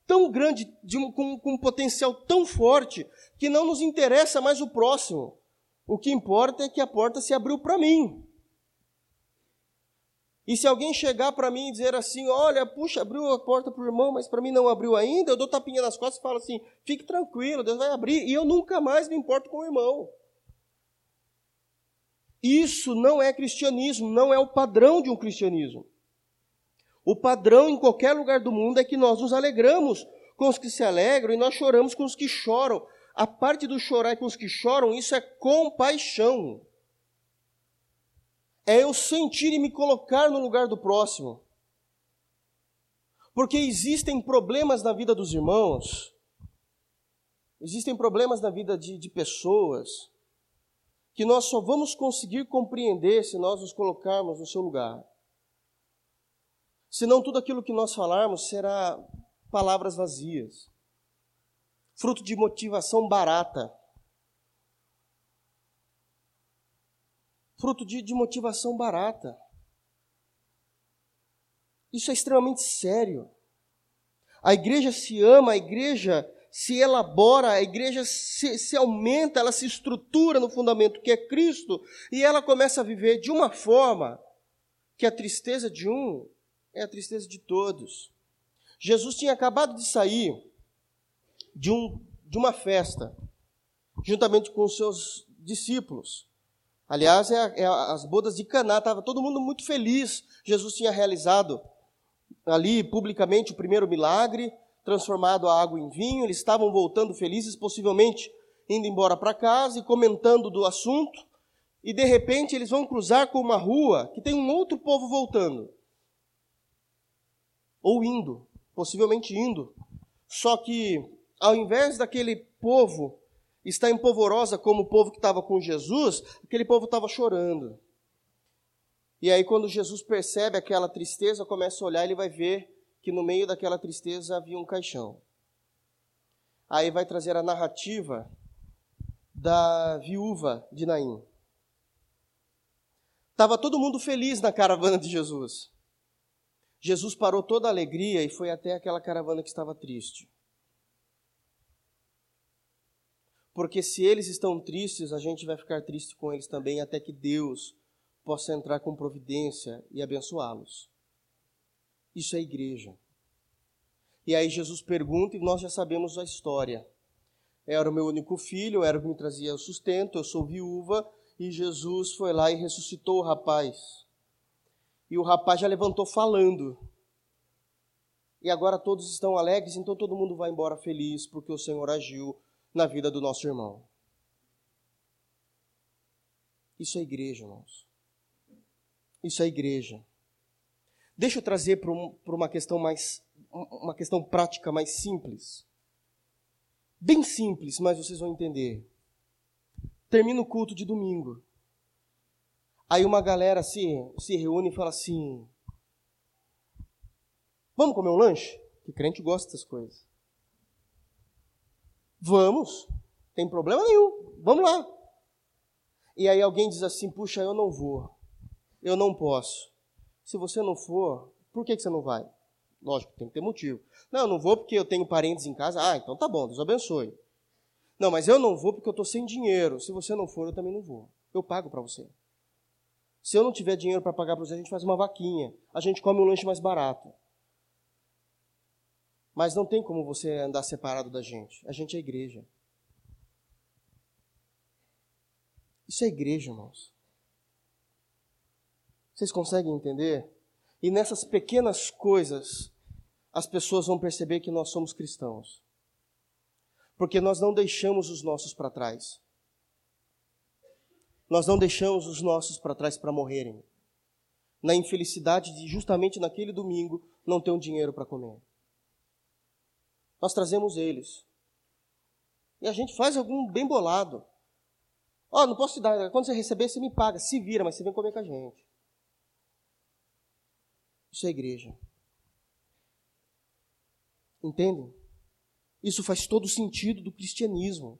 tão grande, com, com um potencial tão forte, que não nos interessa mais o próximo. O que importa é que a porta se abriu para mim. E se alguém chegar para mim e dizer assim, olha, puxa, abriu a porta para o irmão, mas para mim não abriu ainda, eu dou tapinha nas costas e falo assim, fique tranquilo, Deus vai abrir, e eu nunca mais me importo com o irmão. Isso não é cristianismo, não é o padrão de um cristianismo. O padrão em qualquer lugar do mundo é que nós nos alegramos com os que se alegram e nós choramos com os que choram. A parte do chorar com os que choram, isso é compaixão. É eu sentir e me colocar no lugar do próximo. Porque existem problemas na vida dos irmãos, existem problemas na vida de, de pessoas, que nós só vamos conseguir compreender se nós nos colocarmos no seu lugar. Senão tudo aquilo que nós falarmos será palavras vazias, fruto de motivação barata, fruto de, de motivação barata. Isso é extremamente sério. A igreja se ama, a igreja se elabora, a igreja se, se, aumenta, ela se estrutura no fundamento que é Cristo, e ela começa a viver de uma forma que a tristeza de um é a tristeza de todos. Jesus tinha acabado de sair de, um, de uma festa, juntamente com os seus discípulos. Aliás, é, é as bodas de Caná, estava todo mundo muito feliz. Jesus tinha realizado ali publicamente o primeiro milagre, transformado a água em vinho. Eles estavam voltando felizes, possivelmente indo embora para casa e comentando do assunto. E de repente eles vão cruzar com uma rua que tem um outro povo voltando. Ou indo possivelmente indo. Só que, ao invés daquele povo estar em polvorosa como o povo que estava com Jesus, aquele povo estava chorando. E aí, quando Jesus percebe aquela tristeza, começa a olhar, ele vai ver que no meio daquela tristeza havia um caixão. Aí vai trazer a narrativa da viúva de Naim. Estava todo mundo feliz na caravana de Jesus. Jesus parou toda a alegria e foi até aquela caravana que estava triste. Porque se eles estão tristes, a gente vai ficar triste com eles também, até que Deus possa entrar com providência e abençoá-los. Isso é igreja. E aí Jesus pergunta, e nós já sabemos a história. Era o meu único filho, era o que me trazia o sustento, eu sou viúva, e Jesus foi lá e ressuscitou o rapaz. E o rapaz já levantou falando. E agora todos estão alegres, então todo mundo vai embora feliz, porque o Senhor agiu na vida do nosso irmão. Isso é igreja, irmãos. Isso é igreja. Deixa eu trazer para uma questão mais, uma questão prática mais simples. Bem simples, mas vocês vão entender. Termina o culto de domingo. Aí uma galera se, se reúne e fala assim: Vamos comer um lanche? Que crente gosta dessas coisas. Vamos, tem problema nenhum, vamos lá. E aí alguém diz assim: Puxa, eu não vou, eu não posso. Se você não for, por que, que você não vai? Lógico, tem que ter motivo. Não, eu não vou porque eu tenho parentes em casa. Ah, então tá bom, Deus abençoe. Não, mas eu não vou porque eu estou sem dinheiro. Se você não for, eu também não vou. Eu pago para você. Se eu não tiver dinheiro para pagar para você, a gente faz uma vaquinha. A gente come um lanche mais barato. Mas não tem como você andar separado da gente. A gente é igreja. Isso é igreja, irmãos. Vocês conseguem entender? E nessas pequenas coisas, as pessoas vão perceber que nós somos cristãos. Porque nós não deixamos os nossos para trás. Nós não deixamos os nossos para trás para morrerem. Na infelicidade de, justamente naquele domingo, não ter um dinheiro para comer. Nós trazemos eles. E a gente faz algum bem bolado. Ó, oh, não posso te dar. Quando você receber, você me paga. Se vira, mas você vem comer com a gente. Isso é igreja. Entendem? Isso faz todo o sentido do cristianismo.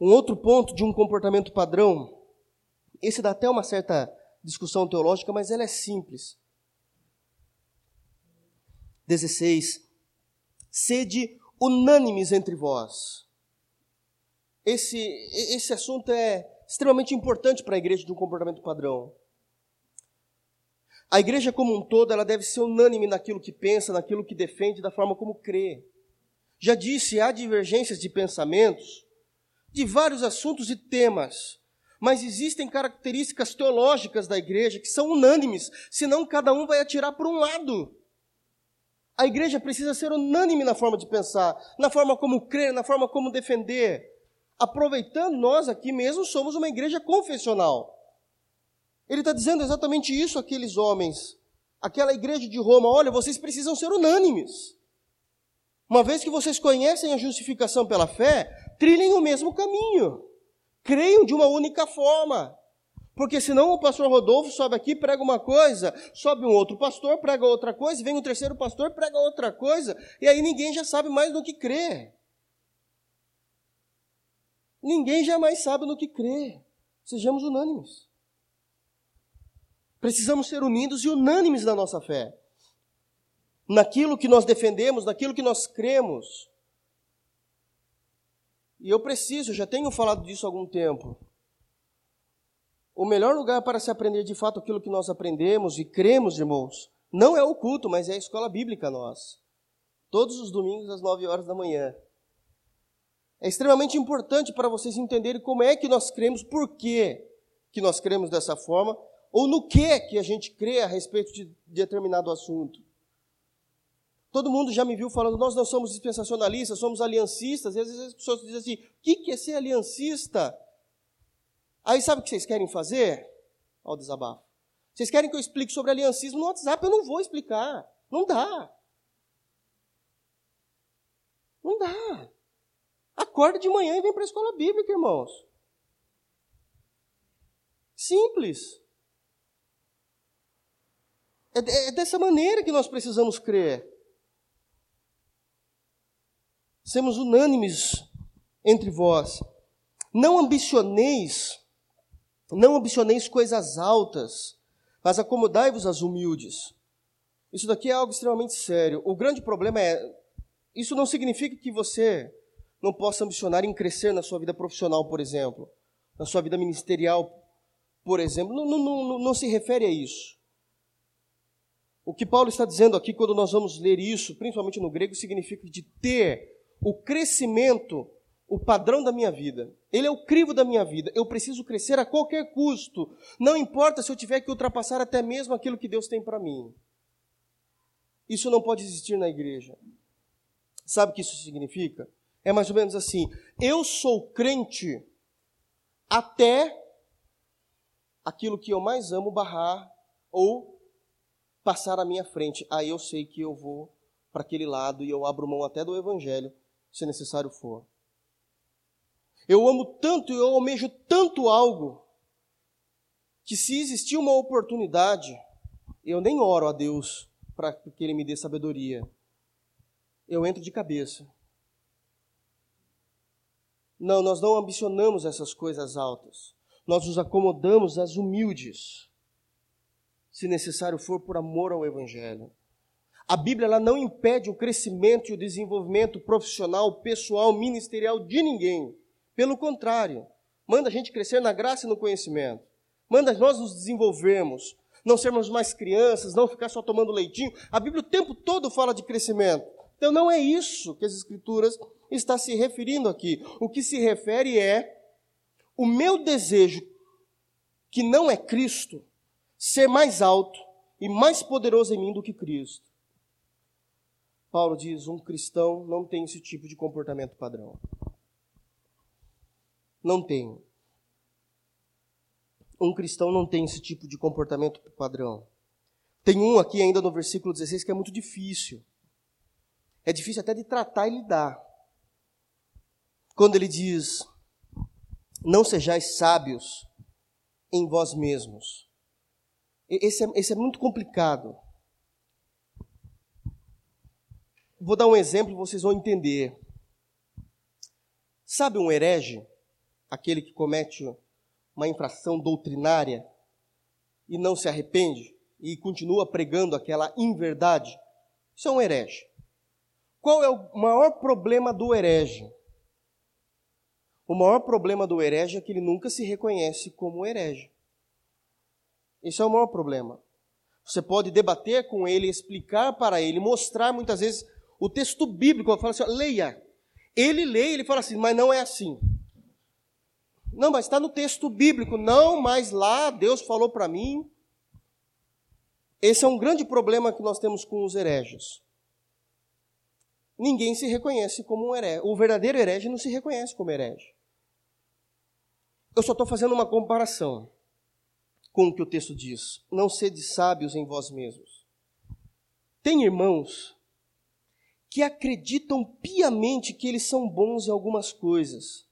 Um outro ponto de um comportamento padrão, esse dá até uma certa discussão teológica, mas ela é simples. 16. Sede unânimes entre vós. Esse, esse assunto é extremamente importante para a igreja de um comportamento padrão. A igreja como um todo, ela deve ser unânime naquilo que pensa, naquilo que defende, da forma como crê. Já disse, há divergências de pensamentos, de vários assuntos e temas, mas existem características teológicas da igreja que são unânimes, senão cada um vai atirar por um lado. A igreja precisa ser unânime na forma de pensar, na forma como crer, na forma como defender. Aproveitando, nós aqui mesmo somos uma igreja confessional. Ele está dizendo exatamente isso àqueles homens, aquela igreja de Roma: olha, vocês precisam ser unânimes. Uma vez que vocês conhecem a justificação pela fé, trilhem o mesmo caminho. Creiam de uma única forma. Porque senão o pastor Rodolfo sobe aqui, prega uma coisa, sobe um outro pastor, prega outra coisa, vem um terceiro pastor, prega outra coisa, e aí ninguém já sabe mais no que crê. Ninguém jamais sabe no que crê. Sejamos unânimes. Precisamos ser unidos e unânimes na nossa fé. Naquilo que nós defendemos, naquilo que nós cremos. E eu preciso, já tenho falado disso há algum tempo. O melhor lugar para se aprender de fato aquilo que nós aprendemos e cremos, irmãos, não é o culto, mas é a escola bíblica nós. Todos os domingos às nove horas da manhã. É extremamente importante para vocês entenderem como é que nós cremos, por que que nós cremos dessa forma, ou no que que a gente crê a respeito de determinado assunto. Todo mundo já me viu falando, nós não somos dispensacionalistas, somos aliancistas, e às vezes as pessoas dizem assim, o que é ser aliancista? Aí sabe o que vocês querem fazer? Olha o desabafo. Vocês querem que eu explique sobre aliancismo no WhatsApp? Eu não vou explicar. Não dá. Não dá. Acorda de manhã e vem para a escola bíblica, irmãos. Simples. É, é dessa maneira que nós precisamos crer. Semos unânimes entre vós. Não ambicioneis, não ambicioneis coisas altas, mas acomodai-vos às humildes. Isso daqui é algo extremamente sério. O grande problema é, isso não significa que você não possa ambicionar em crescer na sua vida profissional, por exemplo, na sua vida ministerial, por exemplo. Não, não, não, não se refere a isso. O que Paulo está dizendo aqui, quando nós vamos ler isso, principalmente no grego, significa de ter o crescimento, o padrão da minha vida. Ele é o crivo da minha vida. Eu preciso crescer a qualquer custo. Não importa se eu tiver que ultrapassar até mesmo aquilo que Deus tem para mim. Isso não pode existir na igreja. Sabe o que isso significa? É mais ou menos assim: eu sou crente até aquilo que eu mais amo barrar ou passar à minha frente. Aí eu sei que eu vou para aquele lado e eu abro mão até do evangelho se necessário for. Eu amo tanto e eu almejo tanto algo que se existir uma oportunidade, eu nem oro a Deus para que Ele me dê sabedoria. Eu entro de cabeça. Não, nós não ambicionamos essas coisas altas. Nós nos acomodamos às humildes, se necessário for por amor ao Evangelho. A Bíblia ela não impede o crescimento e o desenvolvimento profissional, pessoal, ministerial de ninguém. Pelo contrário, manda a gente crescer na graça e no conhecimento. Manda nós nos desenvolvermmos, não sermos mais crianças, não ficar só tomando leitinho. A Bíblia o tempo todo fala de crescimento. Então não é isso que as Escrituras está se referindo aqui. O que se refere é o meu desejo, que não é Cristo, ser mais alto e mais poderoso em mim do que Cristo. Paulo diz: um cristão não tem esse tipo de comportamento padrão. Não tem. Um cristão não tem esse tipo de comportamento padrão. Tem um aqui ainda no versículo 16 que é muito difícil. É difícil até de tratar e lidar. Quando ele diz: Não sejais sábios em vós mesmos. Esse é, esse é muito complicado. Vou dar um exemplo, vocês vão entender. Sabe um herege? Aquele que comete uma infração doutrinária e não se arrepende e continua pregando aquela inverdade? Isso é um herege. Qual é o maior problema do herege? O maior problema do herege é que ele nunca se reconhece como herege. Esse é o maior problema. Você pode debater com ele, explicar para ele, mostrar muitas vezes o texto bíblico fala assim: leia. Ele lê, ele fala assim, mas não é assim. Não, mas está no texto bíblico. Não, mas lá Deus falou para mim. Esse é um grande problema que nós temos com os hereges. Ninguém se reconhece como um herege. O verdadeiro herege não se reconhece como herege. Eu só estou fazendo uma comparação com o que o texto diz. Não sede sábios em vós mesmos. Tem irmãos que acreditam piamente que eles são bons em algumas coisas,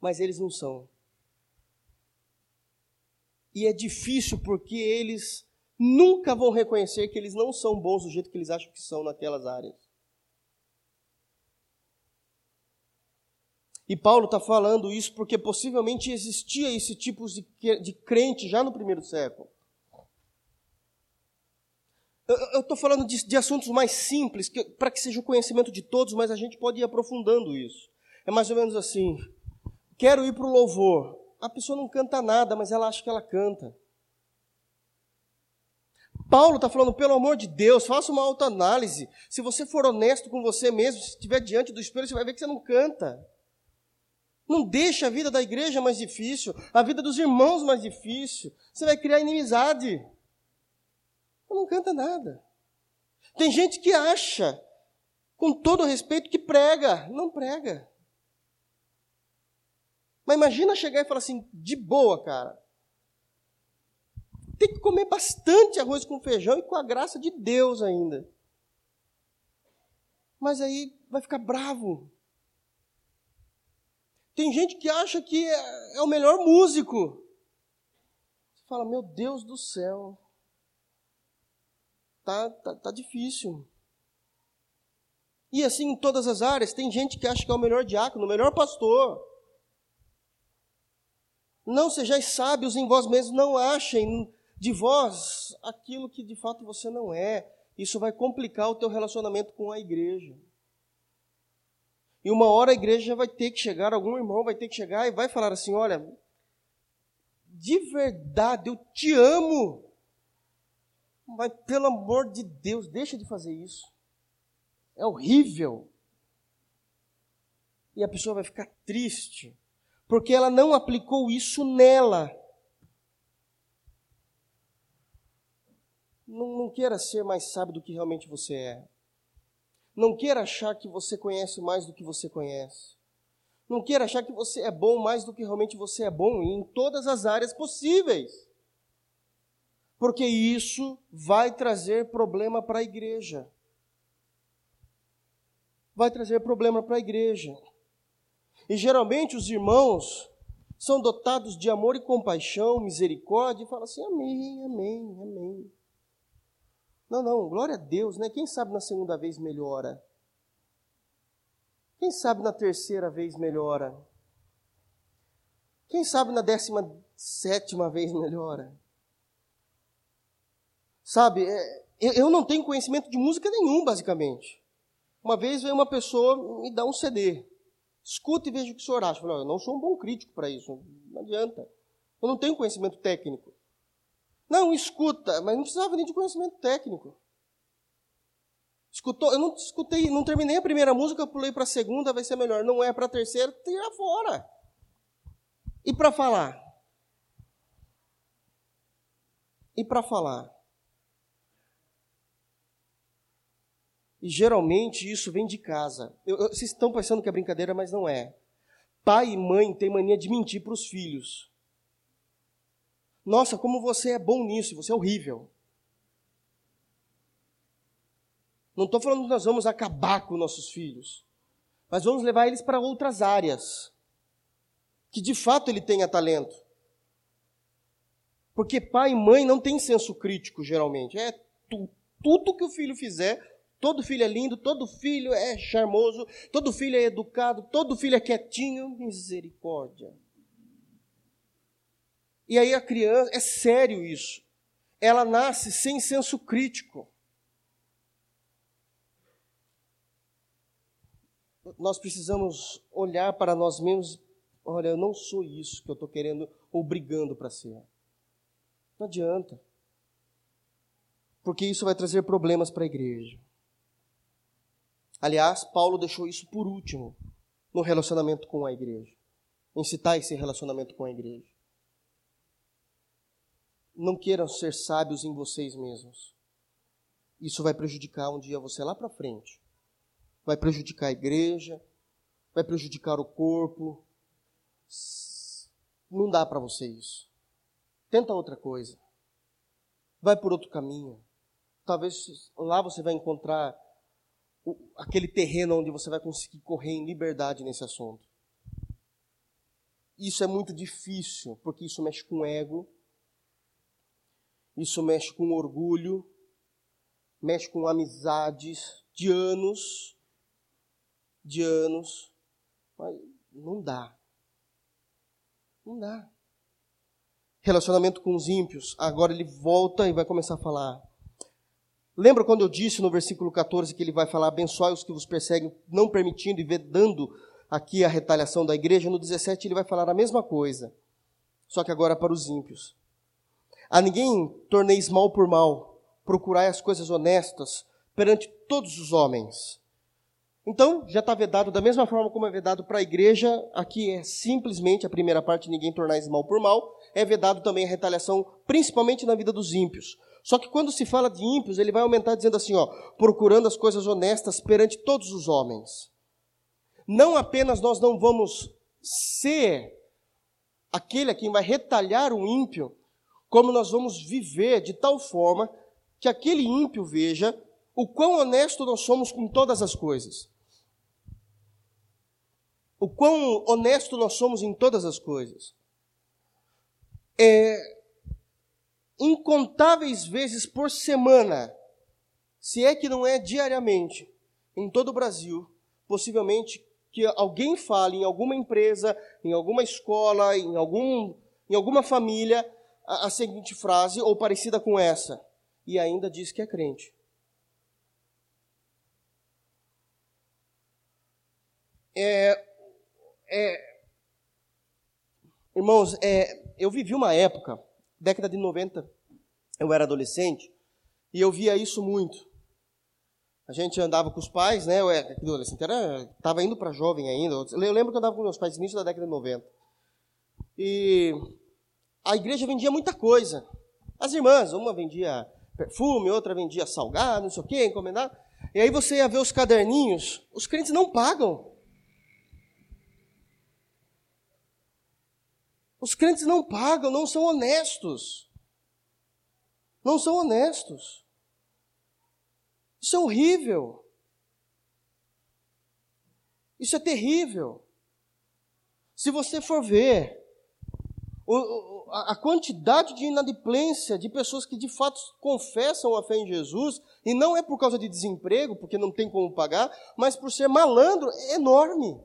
mas eles não são. E é difícil porque eles nunca vão reconhecer que eles não são bons do jeito que eles acham que são naquelas áreas. E Paulo está falando isso porque possivelmente existia esse tipo de, de crente já no primeiro século. Eu estou falando de, de, assuntos mais simples, para que seja o conhecimento de todos, mas a gente pode ir aprofundando isso. É mais ou menos assim: quero ir para o louvor. A pessoa não canta nada, mas ela acha que ela canta. Paulo está falando, pelo amor de Deus, faça uma autoanálise. Se você for honesto com você mesmo, se estiver diante do espelho, você vai ver que você não canta. Não deixe a vida da igreja mais difícil, a vida dos irmãos mais difícil. Você vai criar inimizade. Não canta nada. Tem gente que acha, com todo respeito, que prega. Não prega. Mas imagina chegar e falar assim, de boa, cara. Tem que comer bastante arroz com feijão e com a graça de Deus ainda. Mas aí vai ficar bravo. Tem gente que acha que é, é o melhor músico. Você fala, meu Deus do céu. Tá, tá, tá difícil. E assim em todas as áreas, tem gente que acha que é o melhor diácono, o melhor pastor. Não sejais sábios em vós mesmos, não achem de vós aquilo que de fato você não é. Isso vai complicar o teu relacionamento com a igreja. E uma hora a igreja vai ter que chegar, algum irmão vai ter que chegar e vai falar assim: olha, de verdade, eu te amo. Mas pelo amor de Deus, deixa de fazer isso. É horrível. E a pessoa vai ficar triste porque ela não aplicou isso nela. Não, não queira ser mais sábio do que realmente você é. Não queira achar que você conhece mais do que você conhece. Não queira achar que você é bom mais do que realmente você é bom em todas as áreas possíveis. Porque isso vai trazer problema para a igreja. Vai trazer problema para a igreja. E geralmente os irmãos são dotados de amor e compaixão, misericórdia, e falam assim: Amém, Amém, Amém. Não, não, glória a Deus, né? Quem sabe na segunda vez melhora? Quem sabe na terceira vez melhora? Quem sabe na décima sétima vez melhora? Sabe, é, eu não tenho conhecimento de música nenhum, basicamente. Uma vez veio uma pessoa me dar um CD. Escuta e veja o que o senhor acha. Eu, falei, eu não sou um bom crítico para isso, não adianta. Eu não tenho conhecimento técnico. Não, escuta, mas não precisava nem de conhecimento técnico. Escutou, eu não escutei, não terminei a primeira música, pulei para a segunda, vai ser melhor. Não é para a terceira, tira fora. E para falar? E para falar? E geralmente isso vem de casa. Eu, eu, vocês estão pensando que é brincadeira, mas não é. Pai e mãe têm mania de mentir para os filhos. Nossa, como você é bom nisso, você é horrível. Não estou falando que nós vamos acabar com nossos filhos, mas vamos levar eles para outras áreas que de fato ele tenha talento. Porque pai e mãe não têm senso crítico, geralmente. É tu, tudo que o filho fizer, Todo filho é lindo, todo filho é charmoso, todo filho é educado, todo filho é quietinho. Misericórdia. E aí a criança, é sério isso. Ela nasce sem senso crítico. Nós precisamos olhar para nós mesmos. Olha, eu não sou isso que eu estou querendo, obrigando para ser. Não adianta. Porque isso vai trazer problemas para a igreja. Aliás, Paulo deixou isso por último no relacionamento com a igreja. Em citar esse relacionamento com a igreja. Não queiram ser sábios em vocês mesmos. Isso vai prejudicar um dia você lá para frente. Vai prejudicar a igreja, vai prejudicar o corpo. Não dá para você isso. Tenta outra coisa. Vai por outro caminho. Talvez lá você vai encontrar aquele terreno onde você vai conseguir correr em liberdade nesse assunto. Isso é muito difícil, porque isso mexe com ego, Isso mexe com orgulho, mexe com amizades de anos, de anos, mas não dá. Não dá. Relacionamento com os ímpios. Agora ele volta e vai começar a falar. Lembra quando eu disse no versículo 14 que ele vai falar: abençoai os que vos perseguem, não permitindo e vedando aqui a retaliação da igreja? No 17 ele vai falar a mesma coisa, só que agora para os ímpios. A ninguém torneis mal por mal, procurai as coisas honestas perante todos os homens. Então, já está vedado da mesma forma como é vedado para a igreja, aqui é simplesmente a primeira parte, ninguém tornais mal por mal, é vedado também a retaliação, principalmente na vida dos ímpios. Só que quando se fala de ímpios, ele vai aumentar dizendo assim, ó, procurando as coisas honestas perante todos os homens. Não apenas nós não vamos ser aquele a quem vai retalhar o ímpio, como nós vamos viver de tal forma que aquele ímpio veja o quão honesto nós somos com todas as coisas. O quão honesto nós somos em todas as coisas. É, incontáveis vezes por semana, se é que não é diariamente, em todo o Brasil, possivelmente que alguém fale em alguma empresa, em alguma escola, em, algum, em alguma família, a, a seguinte frase, ou parecida com essa, e ainda diz que é crente. É, é, irmãos, é, eu vivi uma época, década de 90, eu era adolescente, e eu via isso muito. A gente andava com os pais, né? Eu era adolescente, estava indo para jovem ainda. Eu lembro que eu andava com meus pais início da década de 90. E a igreja vendia muita coisa. As irmãs, uma vendia perfume, outra vendia salgado, não sei o quê, encomendado. E aí você ia ver os caderninhos, os crentes não pagam. Os crentes não pagam, não são honestos. Não são honestos. Isso é horrível. Isso é terrível. Se você for ver a quantidade de inadimplência de pessoas que de fato confessam a fé em Jesus, e não é por causa de desemprego, porque não tem como pagar, mas por ser malandro, é enorme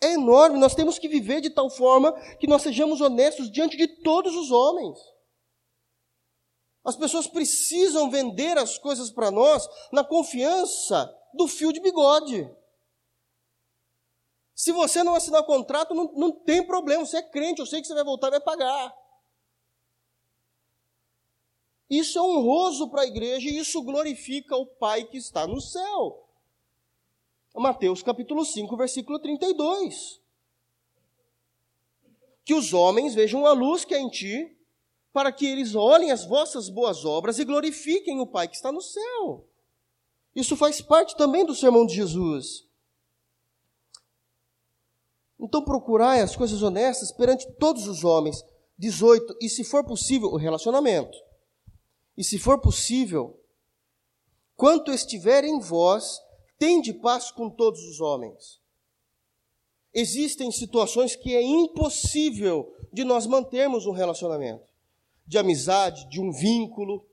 é enorme. Nós temos que viver de tal forma que nós sejamos honestos diante de todos os homens. As pessoas precisam vender as coisas para nós na confiança do fio de bigode. Se você não assinar contrato, não, não tem problema, você é crente, eu sei que você vai voltar e vai pagar. Isso é honroso para a igreja e isso glorifica o Pai que está no céu. Mateus capítulo 5, versículo 32. Que os homens vejam a luz que é em ti, para que eles olhem as vossas boas obras e glorifiquem o Pai que está no céu. Isso faz parte também do sermão de Jesus. Então procurai as coisas honestas perante todos os homens. 18. E se for possível, o relacionamento. E se for possível, quanto estiver em vós, Tende paz com todos os homens. Existem situações que é impossível de nós mantermos um relacionamento, de amizade, de um vínculo.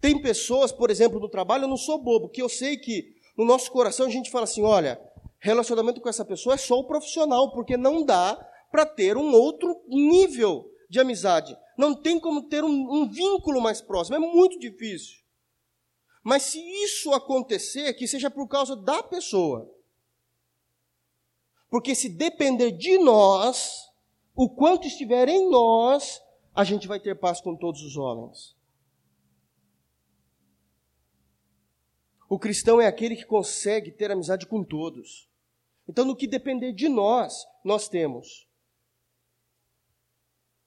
Tem pessoas, por exemplo, no trabalho, eu não sou bobo, que eu sei que no nosso coração a gente fala assim: olha, relacionamento com essa pessoa é só o profissional, porque não dá para ter um outro nível de amizade. Não tem como ter um, um vínculo mais próximo, é muito difícil. Mas se isso acontecer, que seja por causa da pessoa. Porque se depender de nós, o quanto estiver em nós, a gente vai ter paz com todos os homens. O cristão é aquele que consegue ter amizade com todos. Então, no que depender de nós, nós temos.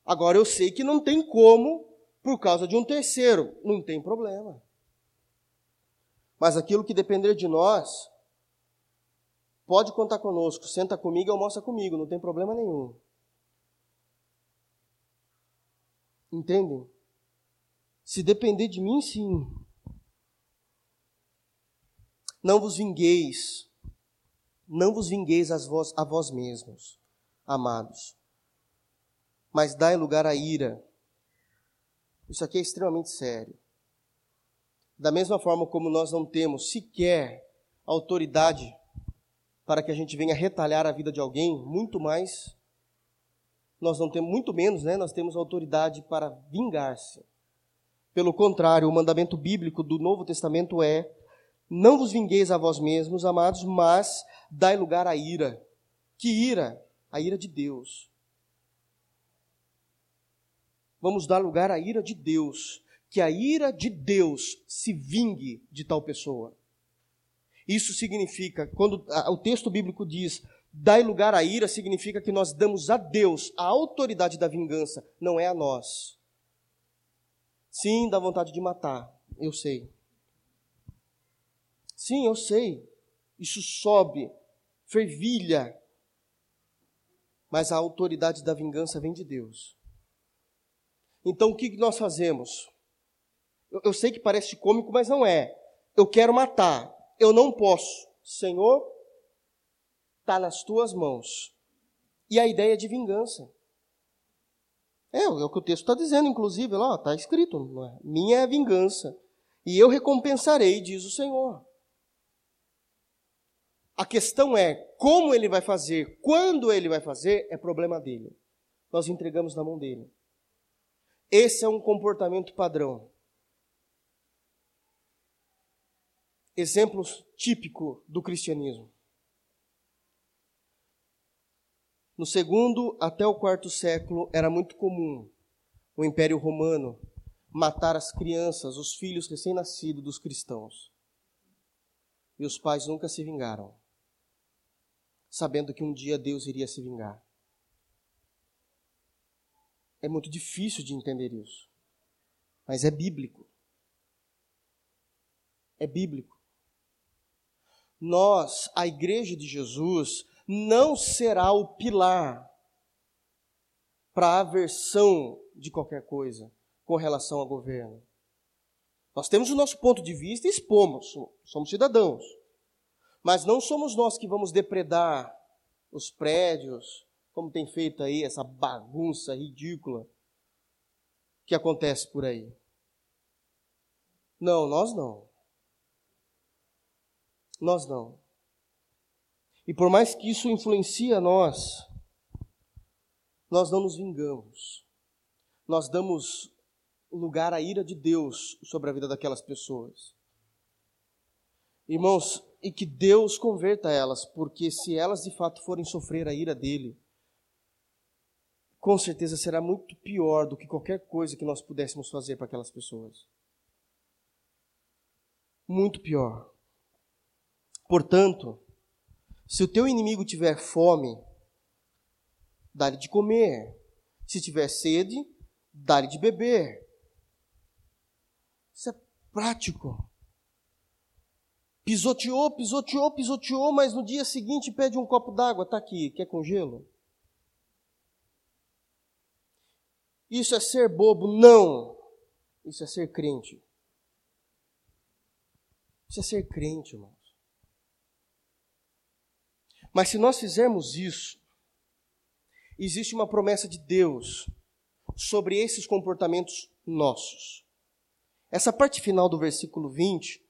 Agora, eu sei que não tem como, por causa de um terceiro. Não tem problema. Mas aquilo que depender de nós, pode contar conosco. Senta comigo e almoça comigo, não tem problema nenhum. Entendem? Se depender de mim, sim. Não vos vingueis, não vos vingueis a vós, a vós mesmos, amados. mas dai lugar à ira. Isso aqui é extremamente sério. Da mesma forma como nós não temos sequer autoridade para que a gente venha retalhar a vida de alguém, muito mais nós não temos, muito menos, né, nós temos autoridade para vingar-se. Pelo contrário, o mandamento bíblico do Novo Testamento é: não vos vingueis a vós mesmos, amados, mas dai lugar à ira. Que ira? A ira de Deus. Vamos dar lugar à ira de Deus. Que a ira de Deus se vingue de tal pessoa. Isso significa, quando o texto bíblico diz Dai lugar à ira significa que nós damos a Deus a autoridade da vingança, não é a nós. Sim, dá vontade de matar, eu sei. Sim, eu sei. Isso sobe, fervilha. Mas a autoridade da vingança vem de Deus. Então o que nós fazemos? Eu, eu sei que parece cômico, mas não é. Eu quero matar, eu não posso. Senhor, está nas tuas mãos. E a ideia de vingança. É, é o que o texto está dizendo, inclusive, lá está escrito: é? minha é a vingança, e eu recompensarei, diz o Senhor. A questão é como ele vai fazer, quando ele vai fazer, é problema dele. Nós entregamos na mão dele. Esse é um comportamento padrão. Exemplo típico do cristianismo. No segundo até o quarto século era muito comum o Império Romano matar as crianças, os filhos recém-nascidos dos cristãos. E os pais nunca se vingaram, sabendo que um dia Deus iria se vingar. É muito difícil de entender isso, mas é bíblico. É bíblico. Nós, a Igreja de Jesus, não será o pilar para a aversão de qualquer coisa com relação ao governo. Nós temos o nosso ponto de vista e expomos, somos cidadãos. Mas não somos nós que vamos depredar os prédios, como tem feito aí essa bagunça ridícula que acontece por aí. Não, nós não. Nós não. E por mais que isso influencie a nós, nós não nos vingamos. Nós damos lugar à ira de Deus sobre a vida daquelas pessoas. Irmãos, e que Deus converta elas, porque se elas de fato forem sofrer a ira dele, com certeza será muito pior do que qualquer coisa que nós pudéssemos fazer para aquelas pessoas. Muito pior. Portanto, se o teu inimigo tiver fome, dá-lhe de comer. Se tiver sede, dá-lhe de beber. Isso é prático. Pisoteou, pisoteou, pisoteou, mas no dia seguinte pede um copo d'água. Está aqui, quer com gelo? Isso é ser bobo? Não. Isso é ser crente. Isso é ser crente, irmão. Mas se nós fizermos isso, existe uma promessa de Deus sobre esses comportamentos nossos. Essa parte final do versículo 20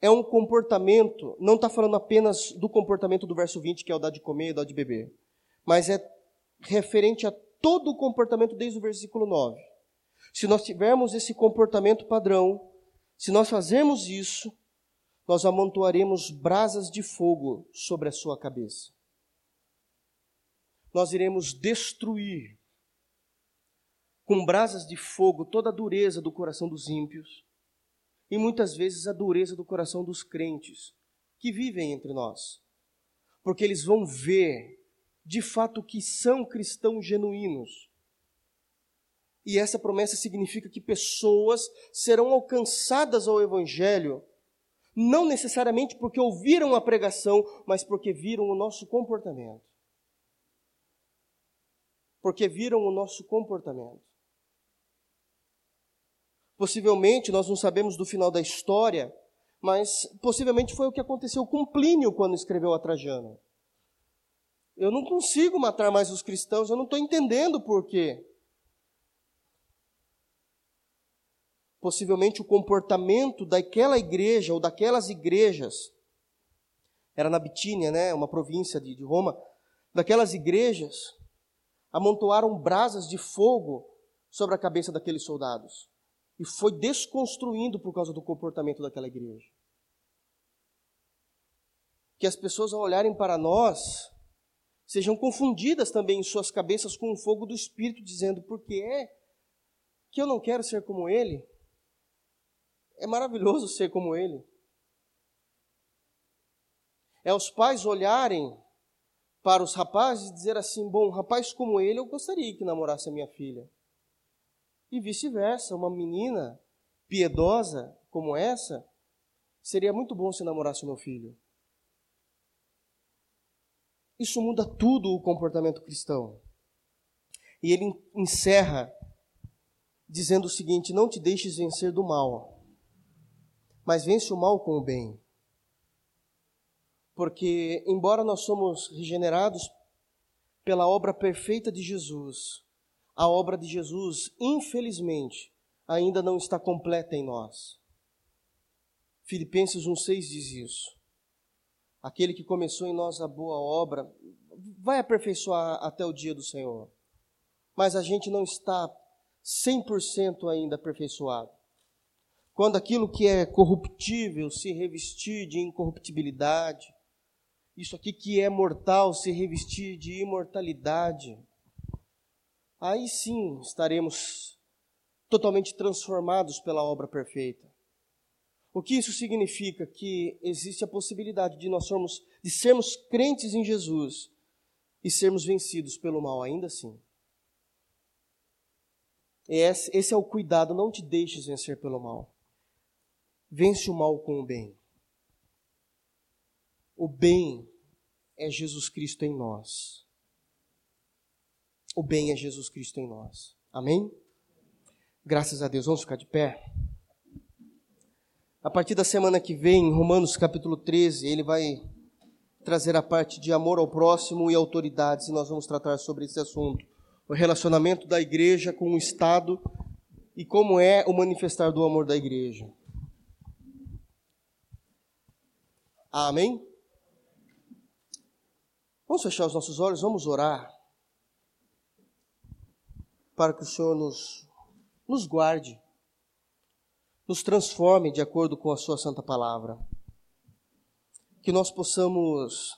é um comportamento, não está falando apenas do comportamento do verso 20, que é o dar de comer e dar de beber, mas é referente a todo o comportamento desde o versículo 9. Se nós tivermos esse comportamento padrão, se nós fazermos isso, nós amontoaremos brasas de fogo sobre a sua cabeça. Nós iremos destruir com brasas de fogo toda a dureza do coração dos ímpios e muitas vezes a dureza do coração dos crentes que vivem entre nós. Porque eles vão ver de fato que são cristãos genuínos. E essa promessa significa que pessoas serão alcançadas ao Evangelho não necessariamente porque ouviram a pregação, mas porque viram o nosso comportamento. Porque viram o nosso comportamento. Possivelmente, nós não sabemos do final da história, mas possivelmente foi o que aconteceu com Plínio quando escreveu a Trajano. Eu não consigo matar mais os cristãos, eu não estou entendendo por quê. Possivelmente o comportamento daquela igreja ou daquelas igrejas, era na Bitínia, né, uma província de, de Roma, daquelas igrejas, amontoaram brasas de fogo sobre a cabeça daqueles soldados. E foi desconstruindo por causa do comportamento daquela igreja. Que as pessoas, ao olharem para nós, sejam confundidas também em suas cabeças com o fogo do Espírito, dizendo: por que é que eu não quero ser como ele? É maravilhoso ser como ele. É os pais olharem para os rapazes e dizer assim: bom, um rapaz como ele eu gostaria que namorasse a minha filha. E vice-versa, uma menina piedosa como essa, seria muito bom se namorasse o meu filho. Isso muda tudo o comportamento cristão. E ele encerra dizendo o seguinte: Não te deixes vencer do mal, mas vence o mal com o bem. Porque, embora nós somos regenerados pela obra perfeita de Jesus, a obra de Jesus, infelizmente, ainda não está completa em nós. Filipenses 1,6 diz isso. Aquele que começou em nós a boa obra vai aperfeiçoar até o dia do Senhor. Mas a gente não está 100% ainda aperfeiçoado. Quando aquilo que é corruptível se revestir de incorruptibilidade, isso aqui que é mortal se revestir de imortalidade, aí sim estaremos totalmente transformados pela obra perfeita. O que isso significa? Que existe a possibilidade de nós sermos, de sermos crentes em Jesus e sermos vencidos pelo mal ainda assim. Esse, esse é o cuidado, não te deixes vencer pelo mal. Vence o mal com o bem. O bem é Jesus Cristo em nós. O bem é Jesus Cristo em nós. Amém? Graças a Deus. Vamos ficar de pé. A partir da semana que vem, Romanos capítulo 13, ele vai trazer a parte de amor ao próximo e autoridades, e nós vamos tratar sobre esse assunto. O relacionamento da igreja com o Estado e como é o manifestar do amor da igreja. Amém? Vamos fechar os nossos olhos, vamos orar para que o Senhor nos, nos guarde, nos transforme de acordo com a Sua Santa Palavra. Que nós possamos,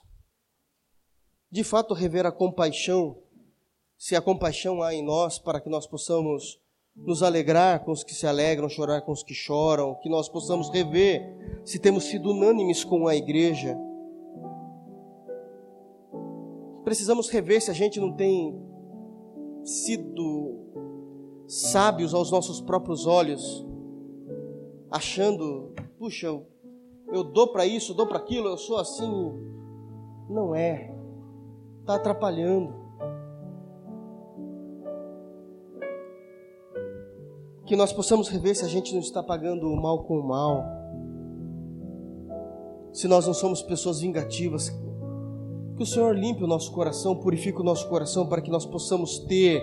de fato, rever a compaixão, se a compaixão há em nós, para que nós possamos nos alegrar com os que se alegram, chorar com os que choram, que nós possamos rever se temos sido unânimes com a igreja precisamos rever se a gente não tem sido sábios aos nossos próprios olhos, achando, puxa, eu, eu dou para isso, dou para aquilo, eu sou assim. Não é, está atrapalhando. Que nós possamos rever se a gente não está pagando o mal com o mal, se nós não somos pessoas vingativas, que o Senhor limpe o nosso coração, purifique o nosso coração para que nós possamos ter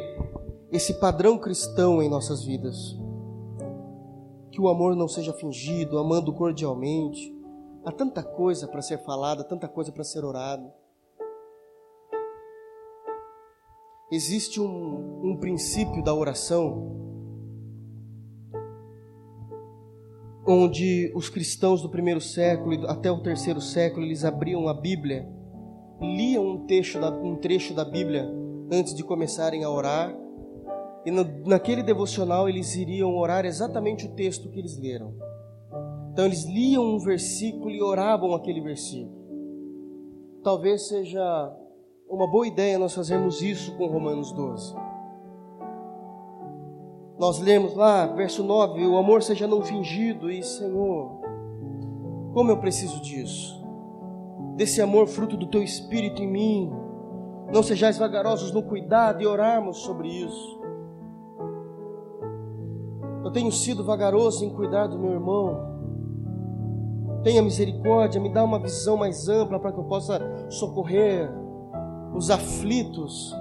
esse padrão cristão em nossas vidas. Que o amor não seja fingido, amando cordialmente. Há tanta coisa para ser falada, tanta coisa para ser orada. Existe um, um princípio da oração onde os cristãos do primeiro século até o terceiro século eles abriam a Bíblia liam um trecho da, um trecho da Bíblia antes de começarem a orar, e no, naquele devocional eles iriam orar exatamente o texto que eles leram. Então eles liam um versículo e oravam aquele versículo. Talvez seja uma boa ideia nós fazermos isso com Romanos 12. Nós lemos lá, verso 9: O amor seja não fingido, e Senhor, como eu preciso disso desse amor fruto do teu espírito em mim. Não sejais vagarosos no cuidado e orarmos sobre isso. Eu tenho sido vagaroso em cuidar do meu irmão. Tenha misericórdia, me dá uma visão mais ampla para que eu possa socorrer os aflitos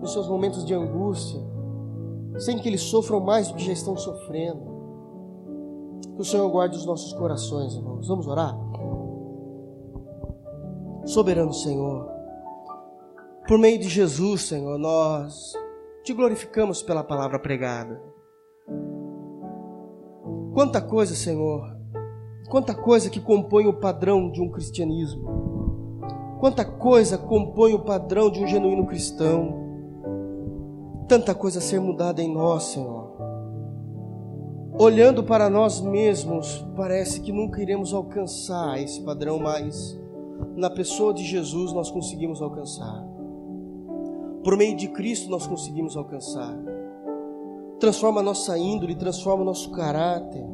nos seus momentos de angústia, sem que eles sofram mais do que já estão sofrendo. Que o Senhor guarde os nossos corações, irmãos. Vamos orar? Soberano Senhor, por meio de Jesus, Senhor, nós te glorificamos pela palavra pregada. Quanta coisa, Senhor, quanta coisa que compõe o padrão de um cristianismo. Quanta coisa compõe o padrão de um genuíno cristão. Tanta coisa a ser mudada em nós, Senhor. Olhando para nós mesmos, parece que nunca iremos alcançar esse padrão, mas na pessoa de Jesus nós conseguimos alcançar. Por meio de Cristo nós conseguimos alcançar. Transforma a nossa índole, transforma o nosso caráter.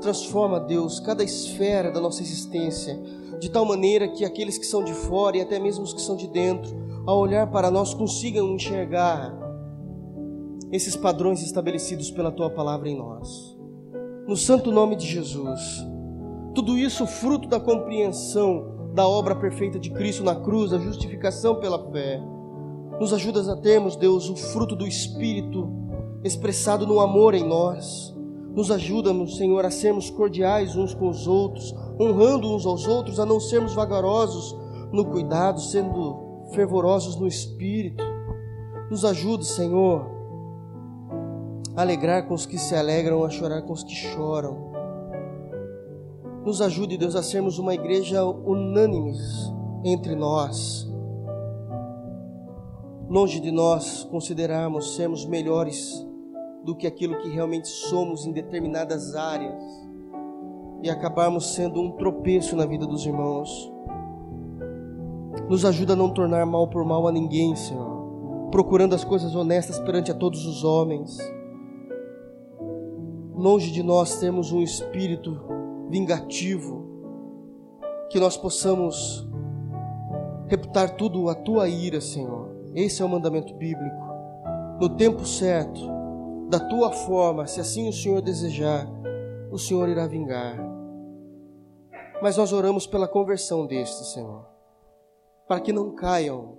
Transforma, Deus, cada esfera da nossa existência, de tal maneira que aqueles que são de fora e até mesmo os que são de dentro, ao olhar para nós, consigam enxergar esses padrões estabelecidos pela tua palavra em nós. No santo nome de Jesus. Tudo isso fruto da compreensão da obra perfeita de Cristo na cruz, a justificação pela fé. Nos ajudas a termos, Deus, o fruto do Espírito expressado no amor em nós. Nos ajuda, Senhor, a sermos cordiais uns com os outros, honrando uns aos outros, a não sermos vagarosos no cuidado, sendo fervorosos no espírito. Nos ajuda, Senhor, alegrar com os que se alegram, a chorar com os que choram nos ajude, Deus, a sermos uma igreja unânimes entre nós. Longe de nós considerarmos sermos melhores do que aquilo que realmente somos em determinadas áreas e acabarmos sendo um tropeço na vida dos irmãos. Nos ajuda a não tornar mal por mal a ninguém, Senhor, procurando as coisas honestas perante a todos os homens. Longe de nós temos um espírito vingativo, que nós possamos reputar tudo a tua ira, Senhor. Esse é o mandamento bíblico. No tempo certo, da tua forma, se assim o Senhor desejar, o Senhor irá vingar. Mas nós oramos pela conversão destes, Senhor, para que não caiam,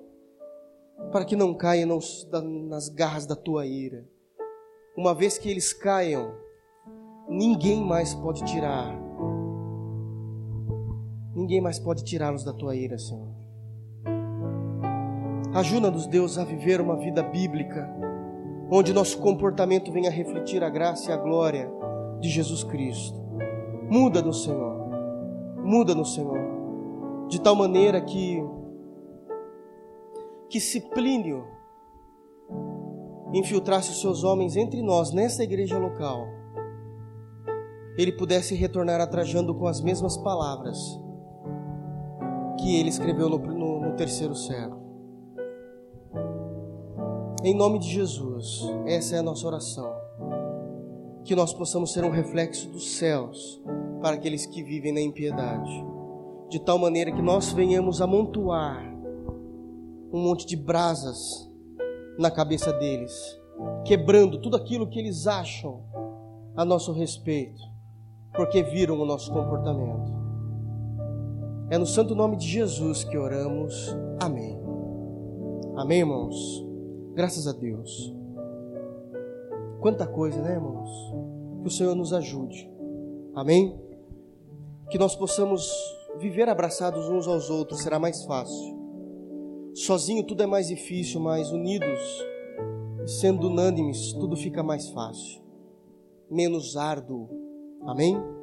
para que não caiam nas garras da tua ira. Uma vez que eles caiam, ninguém mais pode tirar Ninguém mais pode tirá-los da tua ira, Senhor. Ajuda-nos, Deus, a viver uma vida bíblica, onde nosso comportamento venha refletir a graça e a glória de Jesus Cristo. Muda-nos, Senhor. Muda-nos, Senhor. De tal maneira que que Ciplínio infiltrasse os seus homens entre nós, nessa igreja local, ele pudesse retornar atrajando com as mesmas palavras que ele escreveu no, no, no terceiro século. Em nome de Jesus, essa é a nossa oração. Que nós possamos ser um reflexo dos céus para aqueles que vivem na impiedade, de tal maneira que nós venhamos amontoar um monte de brasas na cabeça deles, quebrando tudo aquilo que eles acham a nosso respeito, porque viram o nosso comportamento. É no santo nome de Jesus que oramos. Amém. Amém, irmãos? Graças a Deus. Quanta coisa, né, irmãos? Que o Senhor nos ajude. Amém? Que nós possamos viver abraçados uns aos outros, será mais fácil. Sozinho tudo é mais difícil, mas unidos, sendo unânimes, tudo fica mais fácil, menos árduo. Amém?